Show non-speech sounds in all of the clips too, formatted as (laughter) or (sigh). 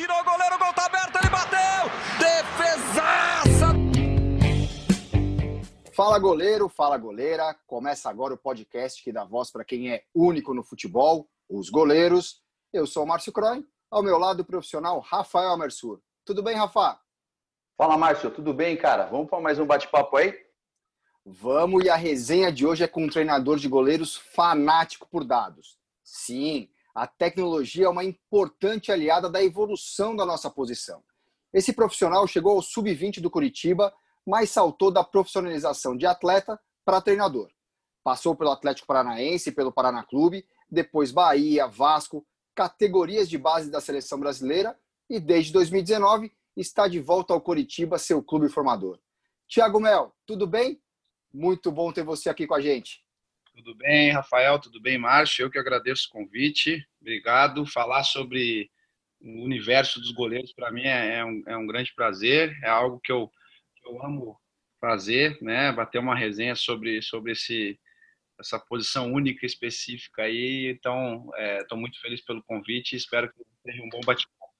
tirou o goleiro, o gol tá aberto, ele bateu! Defesaça! Fala goleiro, fala goleira. Começa agora o podcast que dá voz para quem é único no futebol, os goleiros. Eu sou o Márcio Croin, ao meu lado o profissional Rafael Amersur. Tudo bem, Rafa? Fala, Márcio, tudo bem, cara? Vamos para mais um bate-papo aí? Vamos, e a resenha de hoje é com um treinador de goleiros fanático por dados. Sim, a tecnologia é uma importante aliada da evolução da nossa posição. Esse profissional chegou ao sub-20 do Curitiba, mas saltou da profissionalização de atleta para treinador. Passou pelo Atlético Paranaense, pelo Paraná Clube, depois Bahia, Vasco, categorias de base da seleção brasileira e desde 2019 está de volta ao Curitiba, seu clube formador. Tiago Mel, tudo bem? Muito bom ter você aqui com a gente. Tudo bem, Rafael? Tudo bem, Márcio? Eu que agradeço o convite. Obrigado. Falar sobre o universo dos goleiros, para mim, é, é, um, é, um, grande prazer. É algo que eu, que eu amo fazer, né? Bater uma resenha sobre, sobre esse, essa posição única específica aí. Então, estou é, muito feliz pelo convite e espero que seja um bom bate-papo.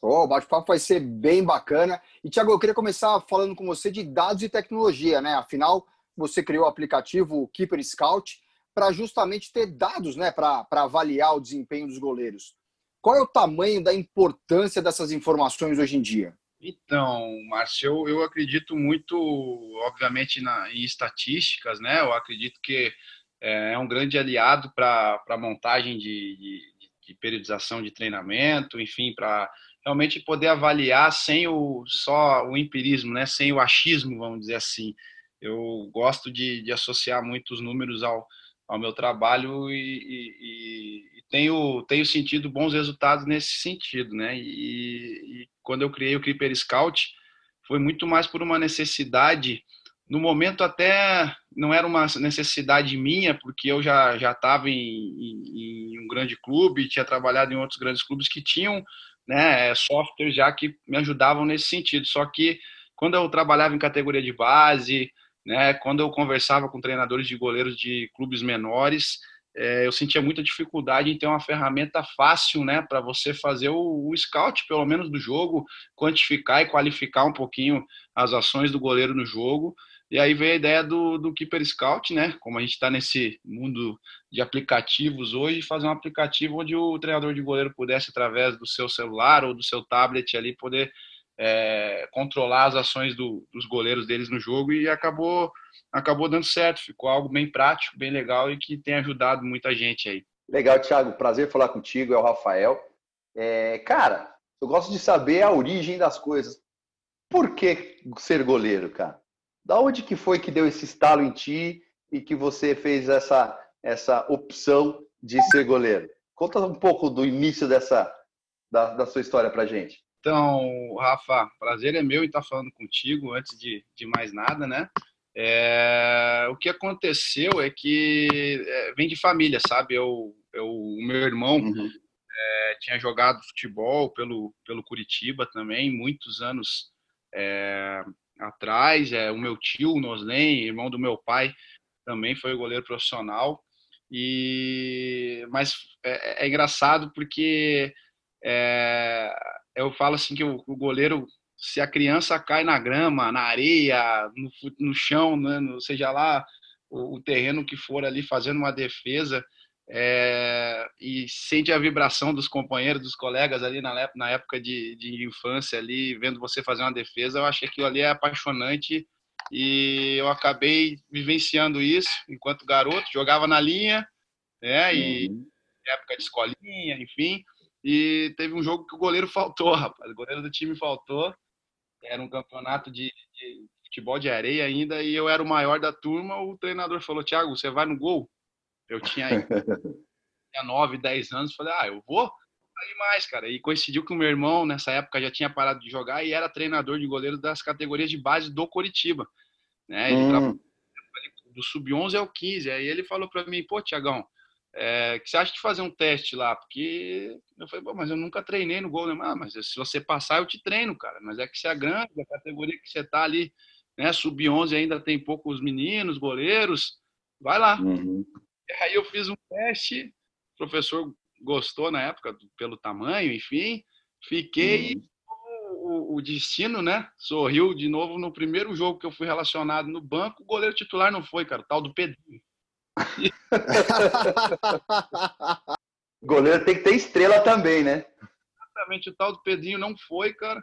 Oh, o bate-papo vai ser bem bacana. E, Tiago, eu queria começar falando com você de dados e tecnologia, né? Afinal, você criou o aplicativo Keeper Scout para justamente ter dados né, para avaliar o desempenho dos goleiros. Qual é o tamanho da importância dessas informações hoje em dia? Então, Márcio, eu, eu acredito muito, obviamente, na, em estatísticas, né? Eu acredito que é, é um grande aliado para a montagem de, de, de, periodização de treinamento, enfim, para realmente poder avaliar sem o só o empirismo, né? Sem o achismo, vamos dizer assim eu gosto de, de associar muitos números ao, ao meu trabalho e, e, e, tenho, tenho sentido bons resultados nesse sentido, né? E, e, quando eu criei o Creeper Scout, foi muito mais por uma necessidade, no momento até não era uma necessidade minha, porque eu já já estava em, em, em, um grande clube, tinha trabalhado em outros grandes clubes que tinham né, softwares já que me ajudavam nesse sentido. Só que quando eu trabalhava em categoria de base, né? Quando eu conversava com treinadores de goleiros de clubes menores, é, eu sentia muita dificuldade em ter uma ferramenta fácil, né, para você fazer o, o, scout, pelo menos do jogo, quantificar e qualificar um pouquinho as ações do goleiro no jogo. E aí veio a ideia do, do Keeper Scout, né? Como a gente está nesse mundo de aplicativos hoje, fazer um aplicativo onde o treinador de goleiro pudesse, através do seu celular ou do seu tablet ali, poder é, controlar as ações do, dos goleiros deles no jogo e acabou acabou dando certo. Ficou algo bem prático, bem legal e que tem ajudado muita gente aí. Legal, Thiago. Prazer falar contigo. É o Rafael. É, cara, eu gosto de saber a origem das coisas. Por que ser goleiro, cara? Da onde que foi que deu esse estalo em ti e que você fez essa essa opção de ser goleiro? Conta um pouco do início dessa da, da sua história pra gente. Então, Rafa, prazer é meu em estar falando contigo antes de, de mais nada, né? É, o que aconteceu é que é, vem de família, sabe? Eu, eu, o meu irmão uhum. é, tinha jogado futebol pelo, pelo Curitiba também, muitos anos é, atrás. É, o meu tio, o Noslen, irmão do meu pai, também foi goleiro profissional. E, mas é, é engraçado porque é, eu falo assim que o, o, goleiro, se a criança cai na grama, na areia, no, no chão, né, no, seja lá o, o, terreno que for ali fazendo uma defesa, é, e sente a vibração dos companheiros, dos colegas ali na, na época de, de infância ali, vendo você fazer uma defesa, eu achei que aquilo ali é apaixonante e eu acabei vivenciando isso enquanto garoto, jogava na linha, né, e uhum. época de escolinha, enfim, e teve um jogo que o goleiro faltou, rapaz. O goleiro do time faltou. Era um campeonato de, de futebol de areia ainda e eu era o maior da turma. O treinador falou: Thiago, você vai no gol? Eu tinha, (laughs) tinha 9, 10 anos. Falei: Ah, eu vou? Aí mais, cara. E coincidiu que o meu irmão, nessa época, já tinha parado de jogar e era treinador de goleiro das categorias de base do Coritiba. Né? Ele hum. do sub-11 ao 15. Aí ele falou para mim: Pô, Tiagão é, que você acha de fazer um teste lá? Porque eu falei, mas eu nunca treinei no gol, né? Ah, mas se você passar, eu te treino, cara. Mas é que você é grande, a categoria que você tá ali, né? Sub-11 ainda tem poucos meninos, goleiros. Vai lá. Uhum. Aí eu fiz um teste, o professor gostou na época pelo tamanho, enfim. Fiquei. Uhum. O, o, destino, né? Sorriu de novo no primeiro jogo que eu fui relacionado no banco. O goleiro titular não foi, cara, o tal do Pedrinho. (laughs) goleiro tem que ter estrela também, né? Exatamente, o tal do Pedrinho não foi, cara.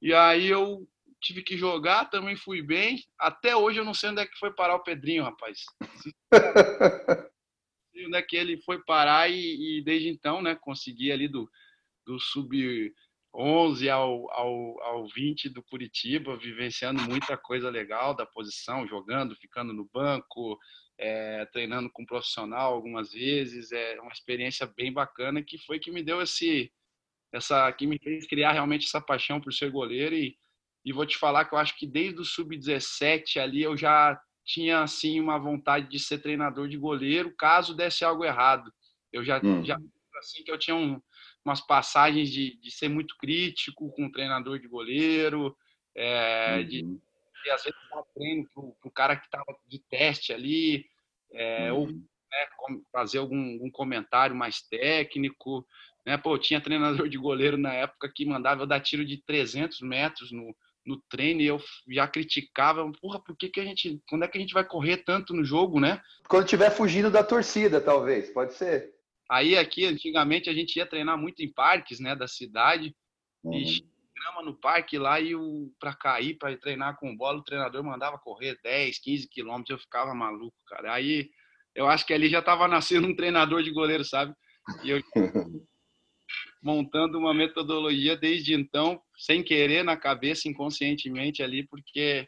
E aí eu tive que jogar, também fui bem. Até hoje eu não sei onde é que foi parar o Pedrinho, rapaz. (laughs) onde é que ele foi parar e, e desde então, né, consegui ali do, do sub 11 ao, ao, ao 20 do Curitiba, vivenciando muita coisa legal da posição, jogando, ficando no banco, é, treinando com um profissional algumas vezes. É uma experiência bem bacana que foi que me deu esse, essa, que me fez criar realmente essa paixão por ser goleiro e e vou te falar que eu acho que desde o sub-17 ali eu já tinha assim uma vontade de ser treinador de goleiro, caso desse algo errado. Eu já, hum. já assim que eu tinha um, umas passagens de, de ser muito crítico com o treinador de goleiro, é, uhum. de, às vezes dar treino para o cara que estava de teste ali, é, ou uhum. né, fazer algum, algum, comentário mais técnico. Né? Pô, tinha treinador de goleiro na época que mandava eu dar tiro de 300 metros no, no treino e eu já criticava, porra, por que, que a gente, quando é que a gente vai correr tanto no jogo, né? Quando estiver fugindo da torcida, talvez, pode ser. Aí aqui, antigamente, a gente ia treinar muito em parques, né, da cidade, uhum. e grama no parque lá e o para cair, para treinar com bola, o treinador mandava correr 10, 15 quilômetros, eu ficava maluco, cara. Aí eu acho que ali já estava nascendo um treinador de goleiro, sabe? E eu (laughs) montando uma metodologia desde então, sem querer na cabeça, inconscientemente ali, porque,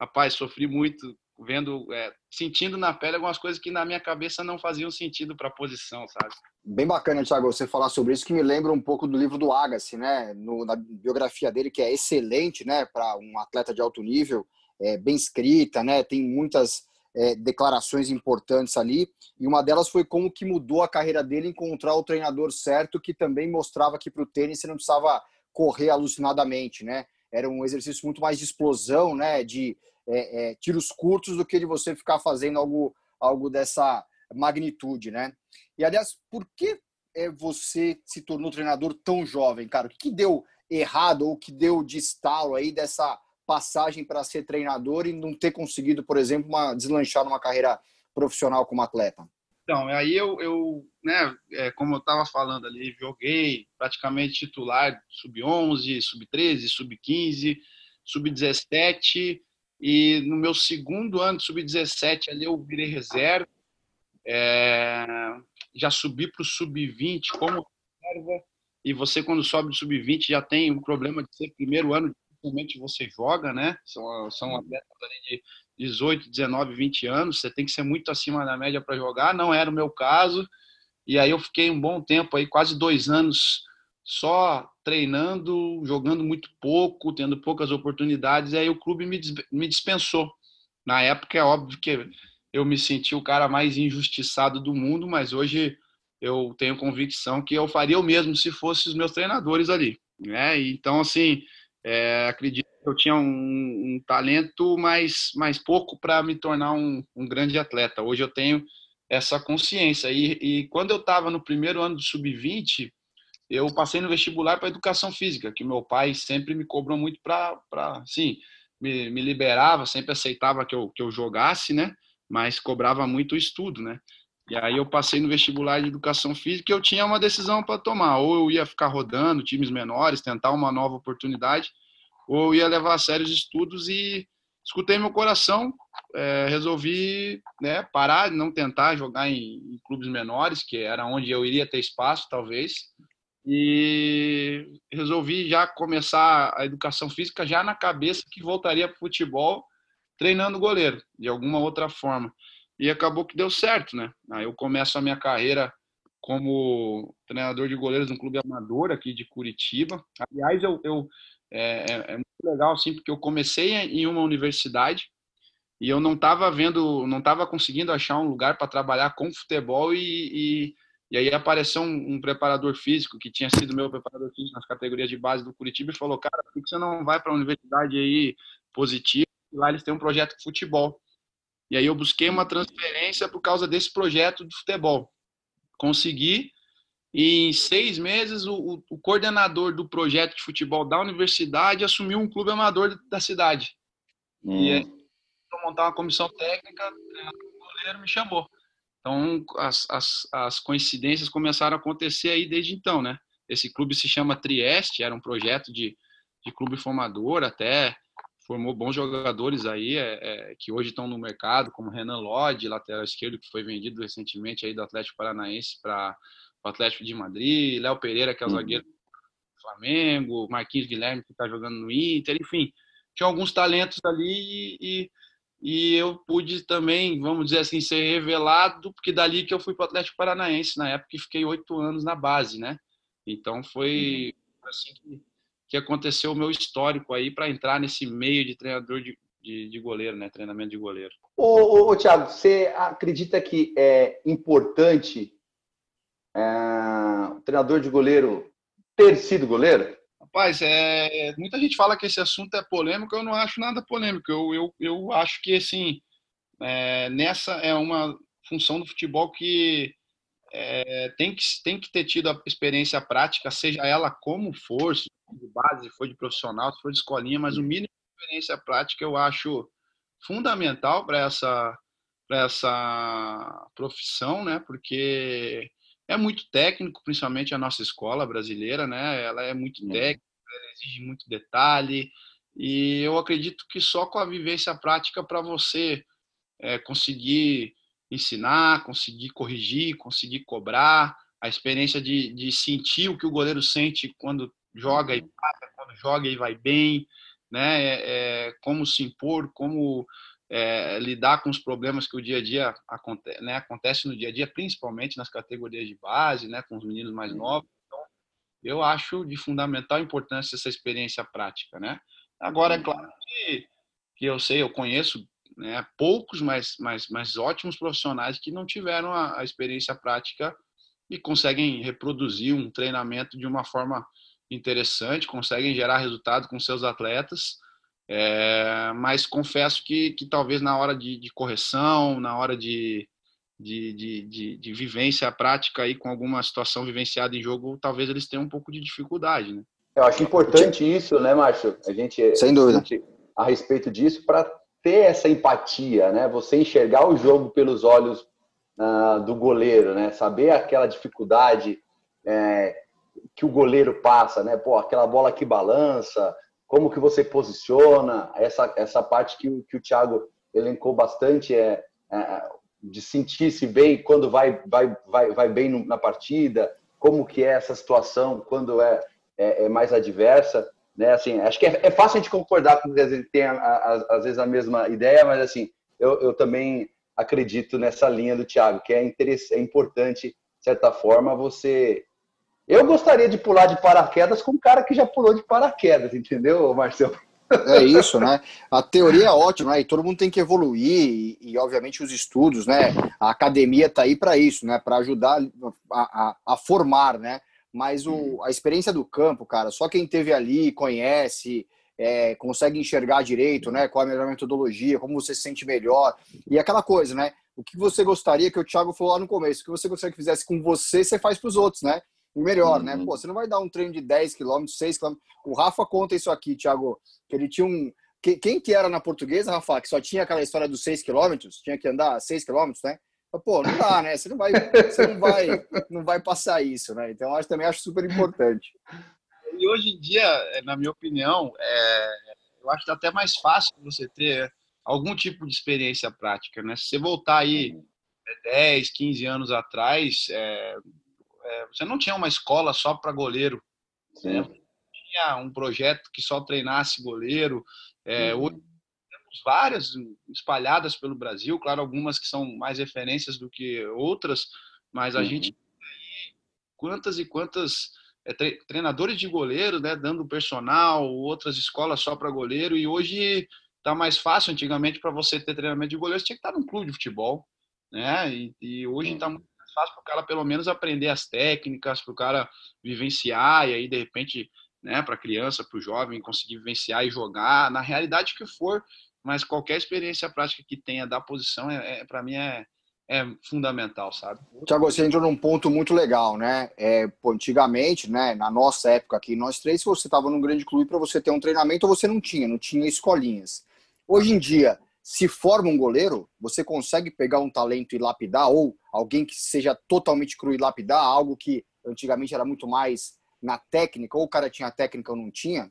rapaz, sofri muito vendo, é, sentindo na pele algumas coisas que na minha cabeça não faziam sentido para a posição, sabe? Bem bacana, Thiago, você falar sobre isso, que me lembra um pouco do livro do Agassi, né? No, na biografia dele, que é excelente, né, para um atleta de alto nível, é, bem escrita, né? Tem muitas é, declarações importantes ali, e uma delas foi como que mudou a carreira dele encontrar o treinador certo, que também mostrava que para o tênis você não precisava correr alucinadamente, né? Era um exercício muito mais de explosão, né? De é, é, tiros curtos do que de você ficar fazendo algo, algo dessa magnitude, né? E aliás, por que é, você se tornou treinador tão jovem, cara? O que, que deu errado ou que deu de estalo aí dessa passagem para ser treinador e não ter conseguido, por exemplo, uma, deslanchar numa carreira profissional como atleta? Então, aí eu, eu né, é, como eu estava falando ali, joguei praticamente titular sub-11, sub-13, sub-15, sub-17 e no meu segundo ano de sub-17 ali eu virei reserva, é, já subi para o sub-20 como reserva e você quando sobe do sub-20 já tem o problema de ser primeiro ano dificilmente você joga, né? São, são atletas de 18, 19, 20 anos, você tem que ser muito acima da média para jogar. Não era o meu caso. E aí eu fiquei um bom tempo aí, quase dois anos, só treinando, jogando muito pouco, tendo poucas oportunidades. Aí o clube me, me dispensou. Na época é óbvio que eu me senti o cara mais injustiçado do mundo, mas hoje eu tenho convicção que eu faria o mesmo se fossem os meus treinadores ali. Né? Então, assim, é, acredito que eu tinha um, um, talento, mas mais pouco para me tornar um, um, grande atleta. Hoje eu tenho essa consciência. E, e quando eu estava no primeiro ano do sub-20, eu passei no vestibular para educação física, que meu pai sempre me cobrou muito para, sim, me, me, liberava, sempre aceitava que eu, que eu jogasse, né? Mas cobrava muito o estudo, né? E aí eu passei no vestibular de educação física e eu tinha uma decisão para tomar. Ou eu ia ficar rodando times menores, tentar uma nova oportunidade, ou eu ia levar a sério os estudos e escutei meu coração, é, resolvi né, parar, não tentar jogar em, em, clubes menores, que era onde eu iria ter espaço, talvez, e resolvi já começar a educação física já na cabeça que voltaria para futebol treinando goleiro, de alguma outra forma e acabou que deu certo, né? Aí eu começo a minha carreira como treinador de goleiros no clube amador aqui de Curitiba. Aliás, eu, eu é, é, é, muito legal assim porque eu comecei em uma universidade e eu não estava vendo, não estava conseguindo achar um lugar para trabalhar com futebol e, e, e aí apareceu um, um, preparador físico que tinha sido meu preparador físico nas categorias de base do Curitiba e falou, cara, por que você não vai para a universidade aí positiva? Lá eles têm um projeto de futebol. E aí eu busquei uma transferência por causa desse projeto de futebol. Consegui E em seis meses, o, o, coordenador do projeto de futebol da universidade assumiu um clube amador da cidade. Hum. E aí, para montar uma comissão técnica, o goleiro me chamou. Então, as, as, as coincidências começaram a acontecer aí desde então, né? Esse clube se chama Trieste, era um projeto de, de clube formador, até formou bons jogadores aí é, é, que hoje estão no mercado, como Renan Lodge, lateral esquerdo, que foi vendido recentemente aí do Atlético Paranaense para o Atlético de Madrid, Léo Pereira, que é o uhum. zagueiro do Flamengo, Marquinhos Guilherme, que está jogando no Inter, enfim, tinha alguns talentos ali e, e eu pude também, vamos dizer assim, ser revelado, porque dali que eu fui para o Atlético Paranaense, na época que fiquei oito anos na base, né? Então foi uhum. assim que que aconteceu o meu histórico aí para entrar nesse meio de treinador de, de, de, goleiro, né? Treinamento de goleiro. Ô, ô, ô Thiago, você acredita que é importante é, o treinador de goleiro ter sido goleiro? Rapaz, é, muita gente fala que esse assunto é polêmico, eu não acho nada polêmico. Eu, eu, eu acho que, assim, é, nessa é uma função do futebol que é, tem, que, tem que ter tido a experiência prática, seja ela como for, se for de base, se for de profissional, se for de escolinha, mas o mínimo de experiência prática eu acho fundamental para essa, essa profissão, né? Porque é muito técnico, principalmente a nossa escola brasileira, né? Ela é muito uhum. técnica, ela exige muito detalhe, e eu acredito que só com a vivência prática para você é, conseguir ensinar, conseguir corrigir, conseguir cobrar, a experiência de, de sentir o que o goleiro sente quando joga e passa, quando joga e vai bem, né? É, é, como se impor, como é, lidar com os problemas que o dia a dia acontece, né? acontece no dia a dia, principalmente nas categorias de base, né? Com os meninos mais novos. Então, eu acho de fundamental importância essa experiência prática, né? Agora, é claro que, que eu sei, eu conheço né? Poucos, mas, mas, mas ótimos profissionais que não tiveram a, a experiência prática e conseguem reproduzir um treinamento de uma forma interessante, conseguem gerar resultado com seus atletas. É, mas confesso que, que talvez na hora de, de correção, na hora de, de, de, de, vivência prática aí com alguma situação vivenciada em jogo, talvez eles tenham um pouco de dificuldade, né? Eu acho importante isso, né, Márcio? A gente sem dúvida a respeito disso para ter essa empatia, né? Você enxergar o jogo pelos olhos uh, do goleiro, né? Saber aquela dificuldade é, que o goleiro passa, né? Pô, aquela bola que balança, como que você posiciona, essa, essa parte que, que o Thiago elencou bastante é, é de sentir-se bem quando vai, vai, vai, vai bem na partida, como que é essa situação quando é, é, é mais adversa. Né? Assim, acho que é, é fácil a gente concordar com que a gente tem às vezes a mesma ideia, mas assim, eu, eu também acredito nessa linha do Thiago, que é, é importante, de certa forma, você. Eu gostaria de pular de paraquedas com um cara que já pulou de paraquedas, entendeu, Marcelo? É isso, né? A teoria é ótima, né? E todo mundo tem que evoluir, e, e obviamente os estudos, né? A academia está aí para isso, né? Para ajudar a, a, a, formar, né? Mas o, a experiência do campo, cara, só quem teve ali, conhece, é, consegue enxergar direito, né? Qual é a melhor metodologia, como você se sente melhor. E aquela coisa, né? O que você gostaria, que o Thiago falou lá no começo, o que você gostaria que fizesse com você, você faz para os outros, né? O melhor, né? uhum. né? Pô, você não vai dar um treino de 10 km, 6 km. O Rafa conta isso aqui, Thiago, que ele tinha um. Quem que era na portuguesa, Rafa, que só tinha aquela história dos 6 km, tinha que andar 6 km, né? Pô, não dá, né? Você não vai, você não vai, não vai passar isso, né? Então, eu também acho super importante. E hoje em dia, na minha opinião, é, eu acho até mais fácil você ter algum tipo de experiência prática, né? Se você voltar aí 10, 15 anos atrás, é, é, você não tinha uma escola só para goleiro, né? tinha um projeto que só treinasse goleiro. É, uhum. Hoje várias espalhadas pelo Brasil, claro, algumas que são mais referências do que outras, mas a uhum. gente quantas e quantas é, treinadores de goleiro, né, dando personal, outras escolas só para goleiro, e hoje está mais fácil. Antigamente, para você ter treinamento de goleiro, você tinha que estar num clube de futebol, né? E, e hoje está muito fácil para o cara, pelo menos, aprender as técnicas, para o cara vivenciar, e aí, de repente, né, para a criança, para o jovem, conseguir vivenciar e jogar, na realidade que for, mas qualquer experiência prática que tenha da posição, é, é para mim, é, é fundamental, sabe? Tiago, você entrou num ponto muito legal, né? É, antigamente, né, na nossa época aqui, nós três, se você estava num grande clube para você ter um treinamento, você não tinha, não tinha escolinhas. Hoje em dia, se forma um goleiro, você consegue pegar um talento e lapidar, ou alguém que seja totalmente cru e lapidar, algo que antigamente era muito mais na técnica, ou o cara tinha técnica ou não tinha?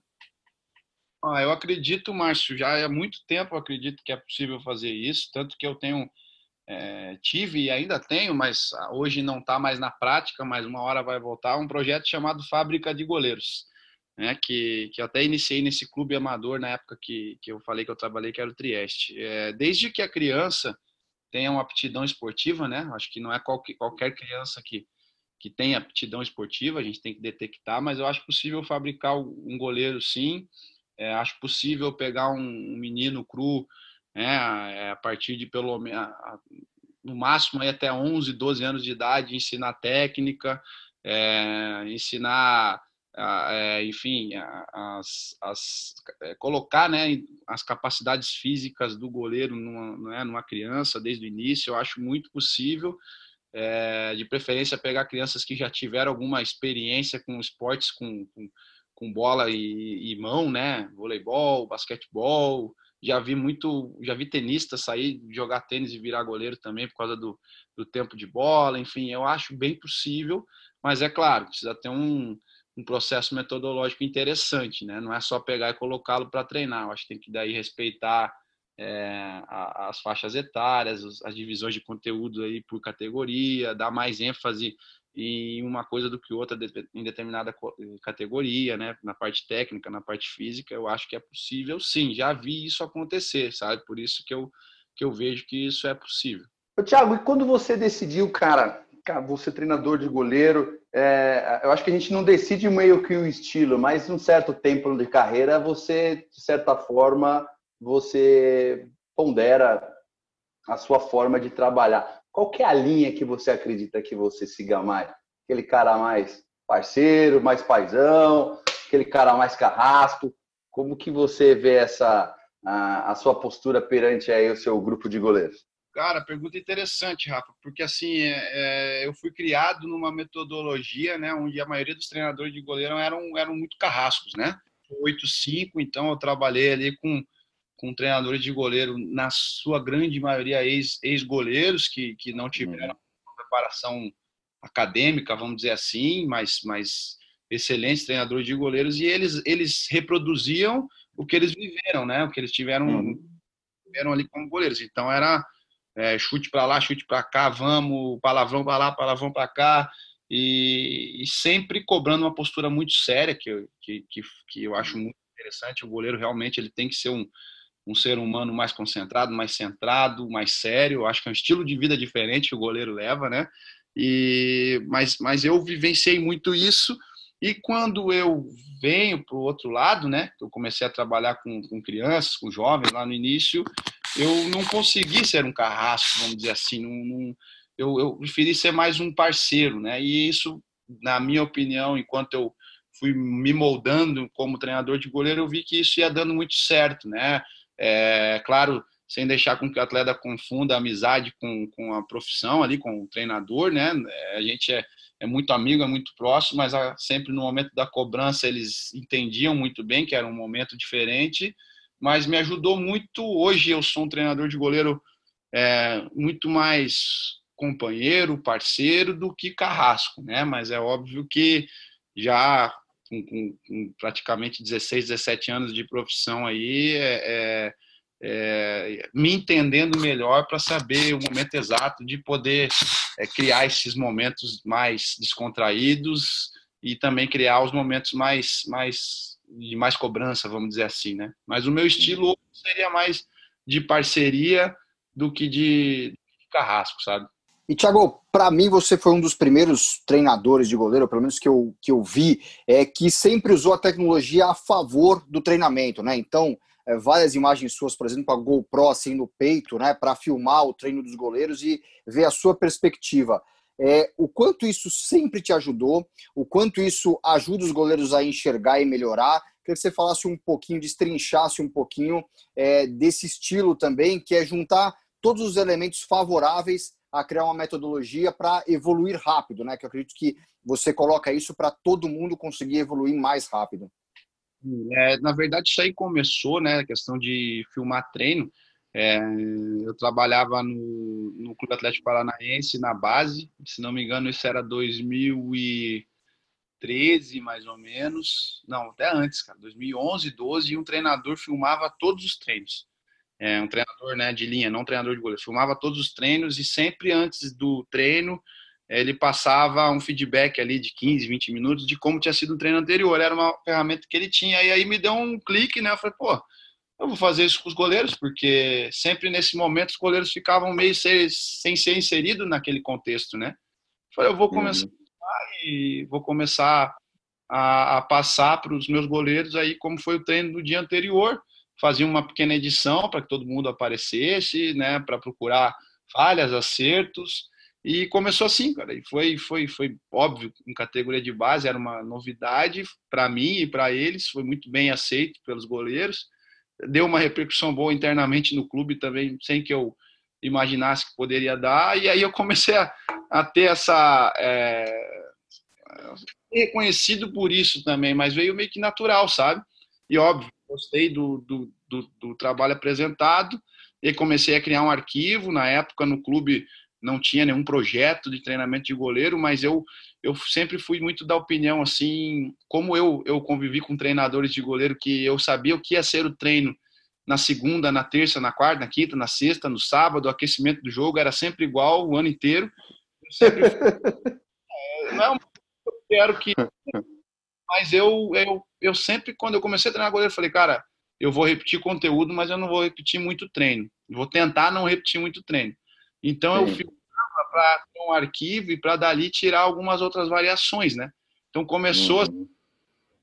Ah, eu acredito, Márcio, já há muito tempo eu acredito que é possível fazer isso, tanto que eu tenho é, tive e ainda tenho, mas hoje não está mais na prática, mas uma hora vai voltar, um projeto chamado Fábrica de Goleiros, né, que, que até iniciei nesse clube amador na época que, que eu falei que eu trabalhei, que era o Trieste. É, desde que a criança tenha uma aptidão esportiva, né, acho que não é qualquer, qualquer criança que, que tem aptidão esportiva, a gente tem que detectar, mas eu acho possível fabricar um goleiro sim, é, acho possível pegar um, um menino cru, né, a partir de pelo menos no máximo aí até 11, 12 anos de idade, ensinar técnica, é, ensinar, é, enfim, as, é, colocar né, as capacidades físicas do goleiro numa, né, numa criança desde o início, eu acho muito possível. É, de preferência pegar crianças que já tiveram alguma experiência com esportes com, com, com bola e, e, mão, né? Voleibol, basquetebol, já vi muito, já vi tenista sair, jogar tênis e virar goleiro também por causa do, do tempo de bola, enfim, eu acho bem possível, mas é claro, precisa ter um, um processo metodológico interessante, né? Não é só pegar e colocá-lo para treinar, eu acho que tem que daí respeitar é, as faixas etárias, as divisões de conteúdo aí por categoria, dar mais ênfase em uma coisa do que outra em determinada categoria, né? Na parte técnica, na parte física, eu acho que é possível, sim. Já vi isso acontecer, sabe? Por isso que eu que eu vejo que isso é possível. Ô, Thiago, e quando você decidiu, cara, cara você treinador de goleiro, é, eu acho que a gente não decide meio que o estilo, mas um certo tempo de carreira, você, de certa forma, você pondera a sua forma de trabalhar. Qual é a linha que você acredita que você siga mais? Aquele cara mais parceiro, mais paisão, aquele cara mais carrasco? Como que você vê essa a, a sua postura perante aí o seu grupo de goleiros? Cara, pergunta interessante, Rafa, porque assim, é, é, eu fui criado numa metodologia, né, onde a maioria dos treinadores de goleiro eram, eram muito carrascos, né? 8-5, então eu trabalhei ali com com treinadores de goleiro, na sua grande maioria ex-goleiros, que, que não tiveram uhum. preparação acadêmica, vamos dizer assim, mas, mas excelentes treinadores de goleiros, e eles, eles reproduziam o que eles viveram, né? O que eles tiveram, uhum. tiveram ali como goleiros. Então era é, chute para lá, chute para cá, vamos, palavrão para lá, palavrão para cá, e, e, sempre cobrando uma postura muito séria, que, que, que, que eu acho muito interessante. O goleiro realmente ele tem que ser um, um ser humano mais concentrado, mais centrado, mais sério. Eu acho que é um estilo de vida diferente que o goleiro leva, né? E, mas, mas eu vivenciei muito isso. E quando eu venho para o outro lado, né? Eu comecei a trabalhar com, com crianças, com jovens lá no início, eu não consegui ser um carrasco, vamos dizer assim. Não, não, eu, eu preferi ser mais um parceiro, né? E isso, na minha opinião, enquanto eu fui me moldando como treinador de goleiro, eu vi que isso ia dando muito certo, né? É, claro, sem deixar com que o atleta confunda a amizade com, com a profissão ali, com o treinador, né? A gente é, é muito amigo, é muito próximo, mas a, sempre no momento da cobrança eles entendiam muito bem que era um momento diferente, mas me ajudou muito. Hoje eu sou um treinador de goleiro é, muito mais companheiro, parceiro do que carrasco, né? Mas é óbvio que já com, com, com, praticamente 16, 17 anos de profissão aí, é, é, é me entendendo melhor para saber o momento exato de poder é, criar esses momentos mais descontraídos e também criar os momentos mais, mais de mais cobrança, vamos dizer assim, né? Mas o meu estilo seria mais de parceria do que de, de carrasco, sabe? E, Thiago, para mim você foi um dos primeiros treinadores de goleiro, pelo menos que eu, que eu vi, é, que sempre usou a tecnologia a favor do treinamento, né? Então, é, várias imagens suas, por exemplo, a GoPro assim no peito, né, para filmar o treino dos goleiros e ver a sua perspectiva. É, o quanto isso sempre te ajudou, o quanto isso ajuda os goleiros a enxergar e melhorar. Queria que você falasse um pouquinho, destrinchasse um pouquinho é, desse estilo também, que é juntar todos os elementos favoráveis a criar uma metodologia para evoluir rápido, né? Que eu acredito que você coloca isso para todo mundo conseguir evoluir mais rápido. É, na verdade, isso aí começou, né? A questão de filmar treino. É, eu trabalhava no, no Clube Atlético Paranaense, na base. Se não me engano, isso era 2013, mais ou menos. Não, até antes, cara. 2011, 12. E um treinador filmava todos os treinos é, um treinador né, de linha, não um treinador de goleiro, filmava todos os treinos e sempre antes do treino ele passava um feedback ali de 15, 20 minutos de como tinha sido o treino anterior. Era uma ferramenta que ele tinha. E aí me deu um clique, né? Eu falei, pô, eu vou fazer isso com os goleiros, porque sempre nesse momento os goleiros ficavam meio sem, sem ser inseridos naquele contexto, né? Eu falei, eu vou começar uhum. e vou começar a, a passar para os meus goleiros aí como foi o treino do dia anterior fazia uma pequena edição para que todo mundo aparecesse, né, para procurar falhas, acertos, e começou assim, cara, e foi foi foi óbvio, em categoria de base era uma novidade para mim e para eles, foi muito bem aceito pelos goleiros, deu uma repercussão boa internamente no clube também, sem que eu imaginasse que poderia dar, e aí eu comecei a, a ter essa é, reconhecido por isso também, mas veio meio que natural, sabe? E óbvio, gostei do, do, do, do trabalho apresentado e comecei a criar um arquivo. Na época, no clube, não tinha nenhum projeto de treinamento de goleiro, mas eu, eu sempre fui muito da opinião, assim, como eu, eu convivi com treinadores de goleiro, que eu sabia o que ia ser o treino na segunda, na terça, na quarta, na quinta, na sexta, no sábado, o aquecimento do jogo era sempre igual o ano inteiro. Eu sempre... (laughs) É, não é um eu quero que (laughs) mas eu, eu, eu sempre, quando eu comecei a treinar goleiro, eu falei, cara, eu vou repetir conteúdo, mas eu não vou repetir muito treino. vou tentar não repetir muito treino. Então Sim. eu fico para um arquivo e para dali tirar algumas outras variações, né? Então começou uhum.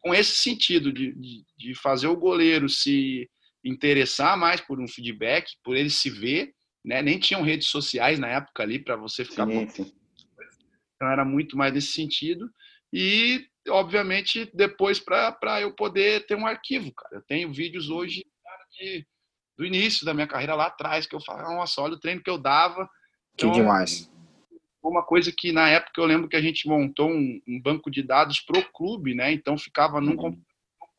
com esse sentido de, de, de, fazer o goleiro se interessar mais por um feedback, por ele se ver, né? Nem tinham redes sociais na época ali para você ficar. Sim, sim. Então era muito mais nesse sentido. E obviamente, depois para eu poder ter um arquivo, cara. Eu tenho vídeos hoje de, do início da minha carreira lá atrás, que eu falo, nossa, olha o treino que eu dava. Que então, demais. Uma coisa que na época eu lembro que a gente montou um, um banco de dados pro clube, né? Então ficava num uhum.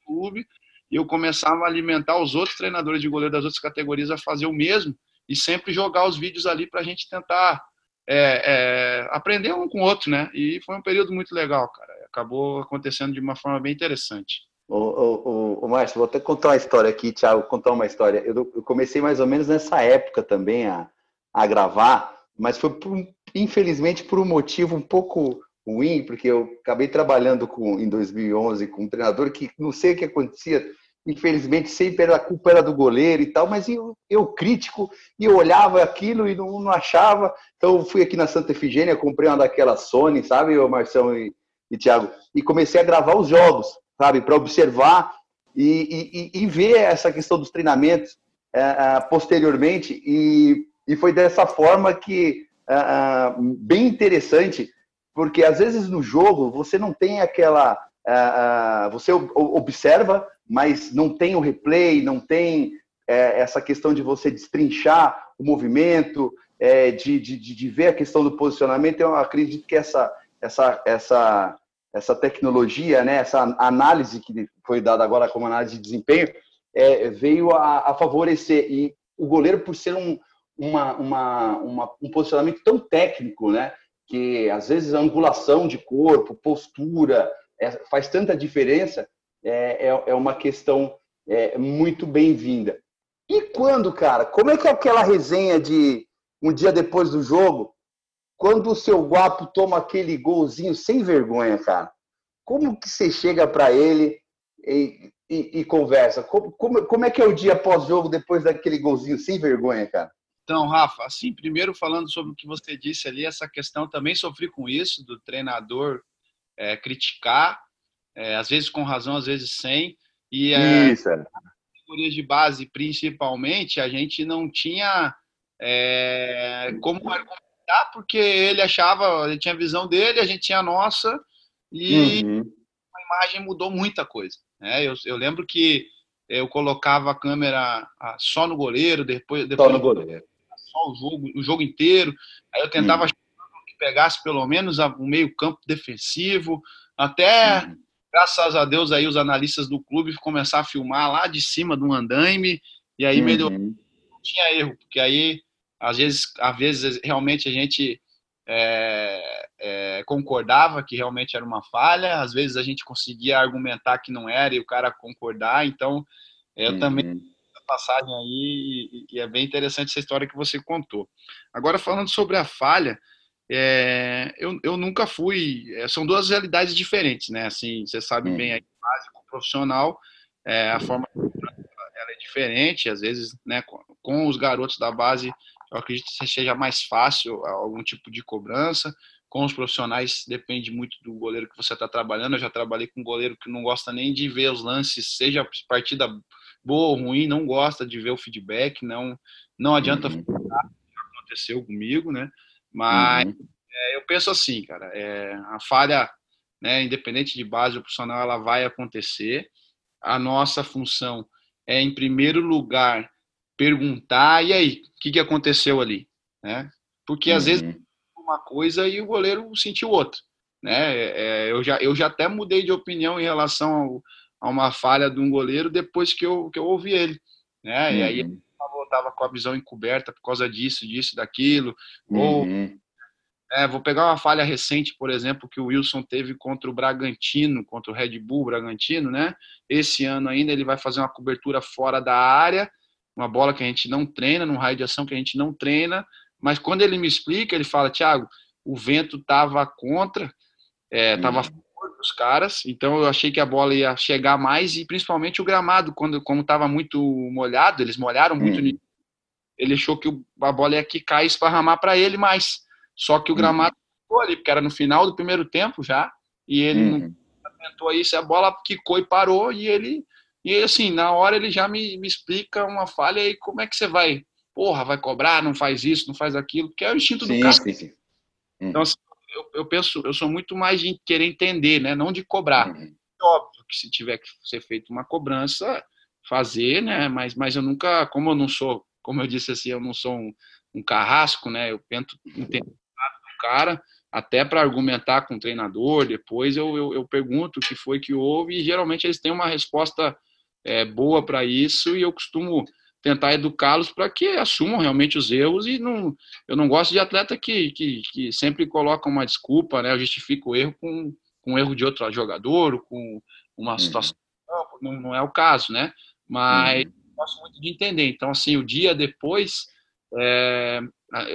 clube e eu começava a alimentar os outros treinadores de goleiro das outras categorias a fazer o mesmo e sempre jogar os vídeos ali para a gente tentar é, é, aprender um com o outro, né? E foi um período muito legal, cara acabou acontecendo de uma forma bem interessante. O, o, o, Márcio, vou até contar uma história aqui, Thiago, contar uma história. Eu, eu comecei mais ou menos nessa época também a, a gravar, mas foi por, infelizmente por um motivo um pouco ruim, porque eu acabei trabalhando com, em 2011 com um treinador que não sei o que acontecia, infelizmente sempre era a culpa era do goleiro e tal, mas eu, eu crítico e eu olhava aquilo e não, não achava. Então eu fui aqui na Santa Efigênia, comprei uma daquelas Sony, sabe, o Marção e, e Thiago, e comecei a gravar os jogos, sabe, para observar e, e, e, ver essa questão dos treinamentos é, posteriormente. E, e foi dessa forma que, é, é bem interessante, porque às vezes no jogo você não tem aquela. É, é, você observa, mas não tem o replay, não tem essa questão de você destrinchar o movimento, de, de, de ver a questão do posicionamento. Eu acredito que essa, essa, essa essa tecnologia, né, essa análise que foi dada agora como análise de desempenho, é, veio a, a, favorecer. E o goleiro, por ser um, uma, uma, uma, um posicionamento tão técnico, né, que às vezes a angulação de corpo, postura, é, faz tanta diferença, é, é, é uma questão é, muito bem-vinda. E quando, cara, como é que é aquela resenha de um dia depois do jogo, quando o seu guapo toma aquele golzinho sem vergonha, cara, como que você chega para ele e, e, e, conversa? Como, como, como é que é o dia pós-jogo depois daquele golzinho sem vergonha, cara? Então, Rafa, assim, primeiro falando sobre o que você disse ali, essa questão também sofri com isso, do treinador é, criticar, é, às vezes com razão, às vezes sem. E é, isso, é. categorias de base, principalmente, a gente não tinha é, como argumentar porque ele achava, ele tinha a visão dele, a gente tinha a nossa, e uhum. a imagem mudou muita coisa. Né? Eu, eu lembro que eu colocava a câmera só no goleiro, depois, depois só no goleiro. Só o jogo, o jogo inteiro. Aí eu tentava uhum. que pegasse pelo menos o meio campo defensivo, até uhum. graças a Deus aí os analistas do clube começaram a filmar lá de cima do andaime e aí melhorou. Não tinha erro, porque aí às vezes, às vezes realmente a gente é, é, concordava que realmente era uma falha, às vezes a gente conseguia argumentar que não era e o cara concordar, então eu uhum. também passagem aí e, é bem interessante essa história que você contou. Agora falando sobre a falha, é, eu, eu nunca fui, é, são duas realidades diferentes, né? Assim, você sabe uhum. bem aí, básico profissional, é, a forma ela é diferente, às vezes, né? Com, com os garotos da base eu acredito que seja mais fácil algum tipo de cobrança. Com os profissionais, depende muito do goleiro que você está trabalhando. Eu já trabalhei com um goleiro que não gosta nem de ver os lances, seja partida boa ou ruim, não gosta de ver o feedback, não, não adianta uhum. falar, aconteceu comigo, né? Mas uhum. é, eu penso assim, cara, é, a falha, né, independente de base ou profissional, ela vai acontecer. A nossa função é, em primeiro lugar, perguntar, e aí, o que, que aconteceu ali? Né? Porque às vezes uhum. uma coisa e o goleiro sentiu outra. Né? É, é, eu, já, eu já até mudei de opinião em relação ao, a uma falha de um goleiro depois que eu, que eu ouvi ele. Né? Uhum. E aí ele estava com a visão encoberta por causa disso, disso, daquilo. Uhum. Ou é, vou pegar uma falha recente, por exemplo, que o Wilson teve contra o Bragantino, contra o Red Bull Bragantino, né? Esse ano ainda ele vai fazer uma cobertura fora da área uma bola que a gente não treina, num raio de ação que a gente não treina, mas quando ele me explica, ele fala, Thiago, o vento estava contra, estava é, a dos caras, então eu achei que a bola ia chegar mais e principalmente o gramado, quando como estava muito molhado, eles molharam muito, uhum. ele achou que a bola ia quicar e esparramar para ele mais, só que o gramado uhum. ficou ali, porque era no final do primeiro tempo já, e ele uhum. não tentou isso, a bola quicou e parou, e ele e assim, na hora ele já me, me explica uma falha e como é que você vai, porra, vai cobrar, não faz isso, não faz aquilo, que é o instinto sim, do cara. Sim, sim. Hum. Então, assim, eu, eu, penso, eu sou muito mais de querer entender, né? Não de cobrar. Uhum. Óbvio que se tiver que ser feita uma cobrança, fazer, né? Mas, mas eu nunca, como eu não sou, como eu disse assim, eu não sou um, um carrasco, né? Eu tento entender o cara, até para argumentar com o treinador. Depois eu, eu, eu pergunto o que foi que houve e geralmente eles têm uma resposta é, boa para isso e eu costumo tentar educá-los para que assumam realmente os erros e não eu não gosto de atleta que, que, que sempre coloca uma desculpa né justifica o erro com, com o erro de outro jogador com uma uhum. situação não, não é o caso né mas uhum. gosto muito de entender então assim o dia depois é,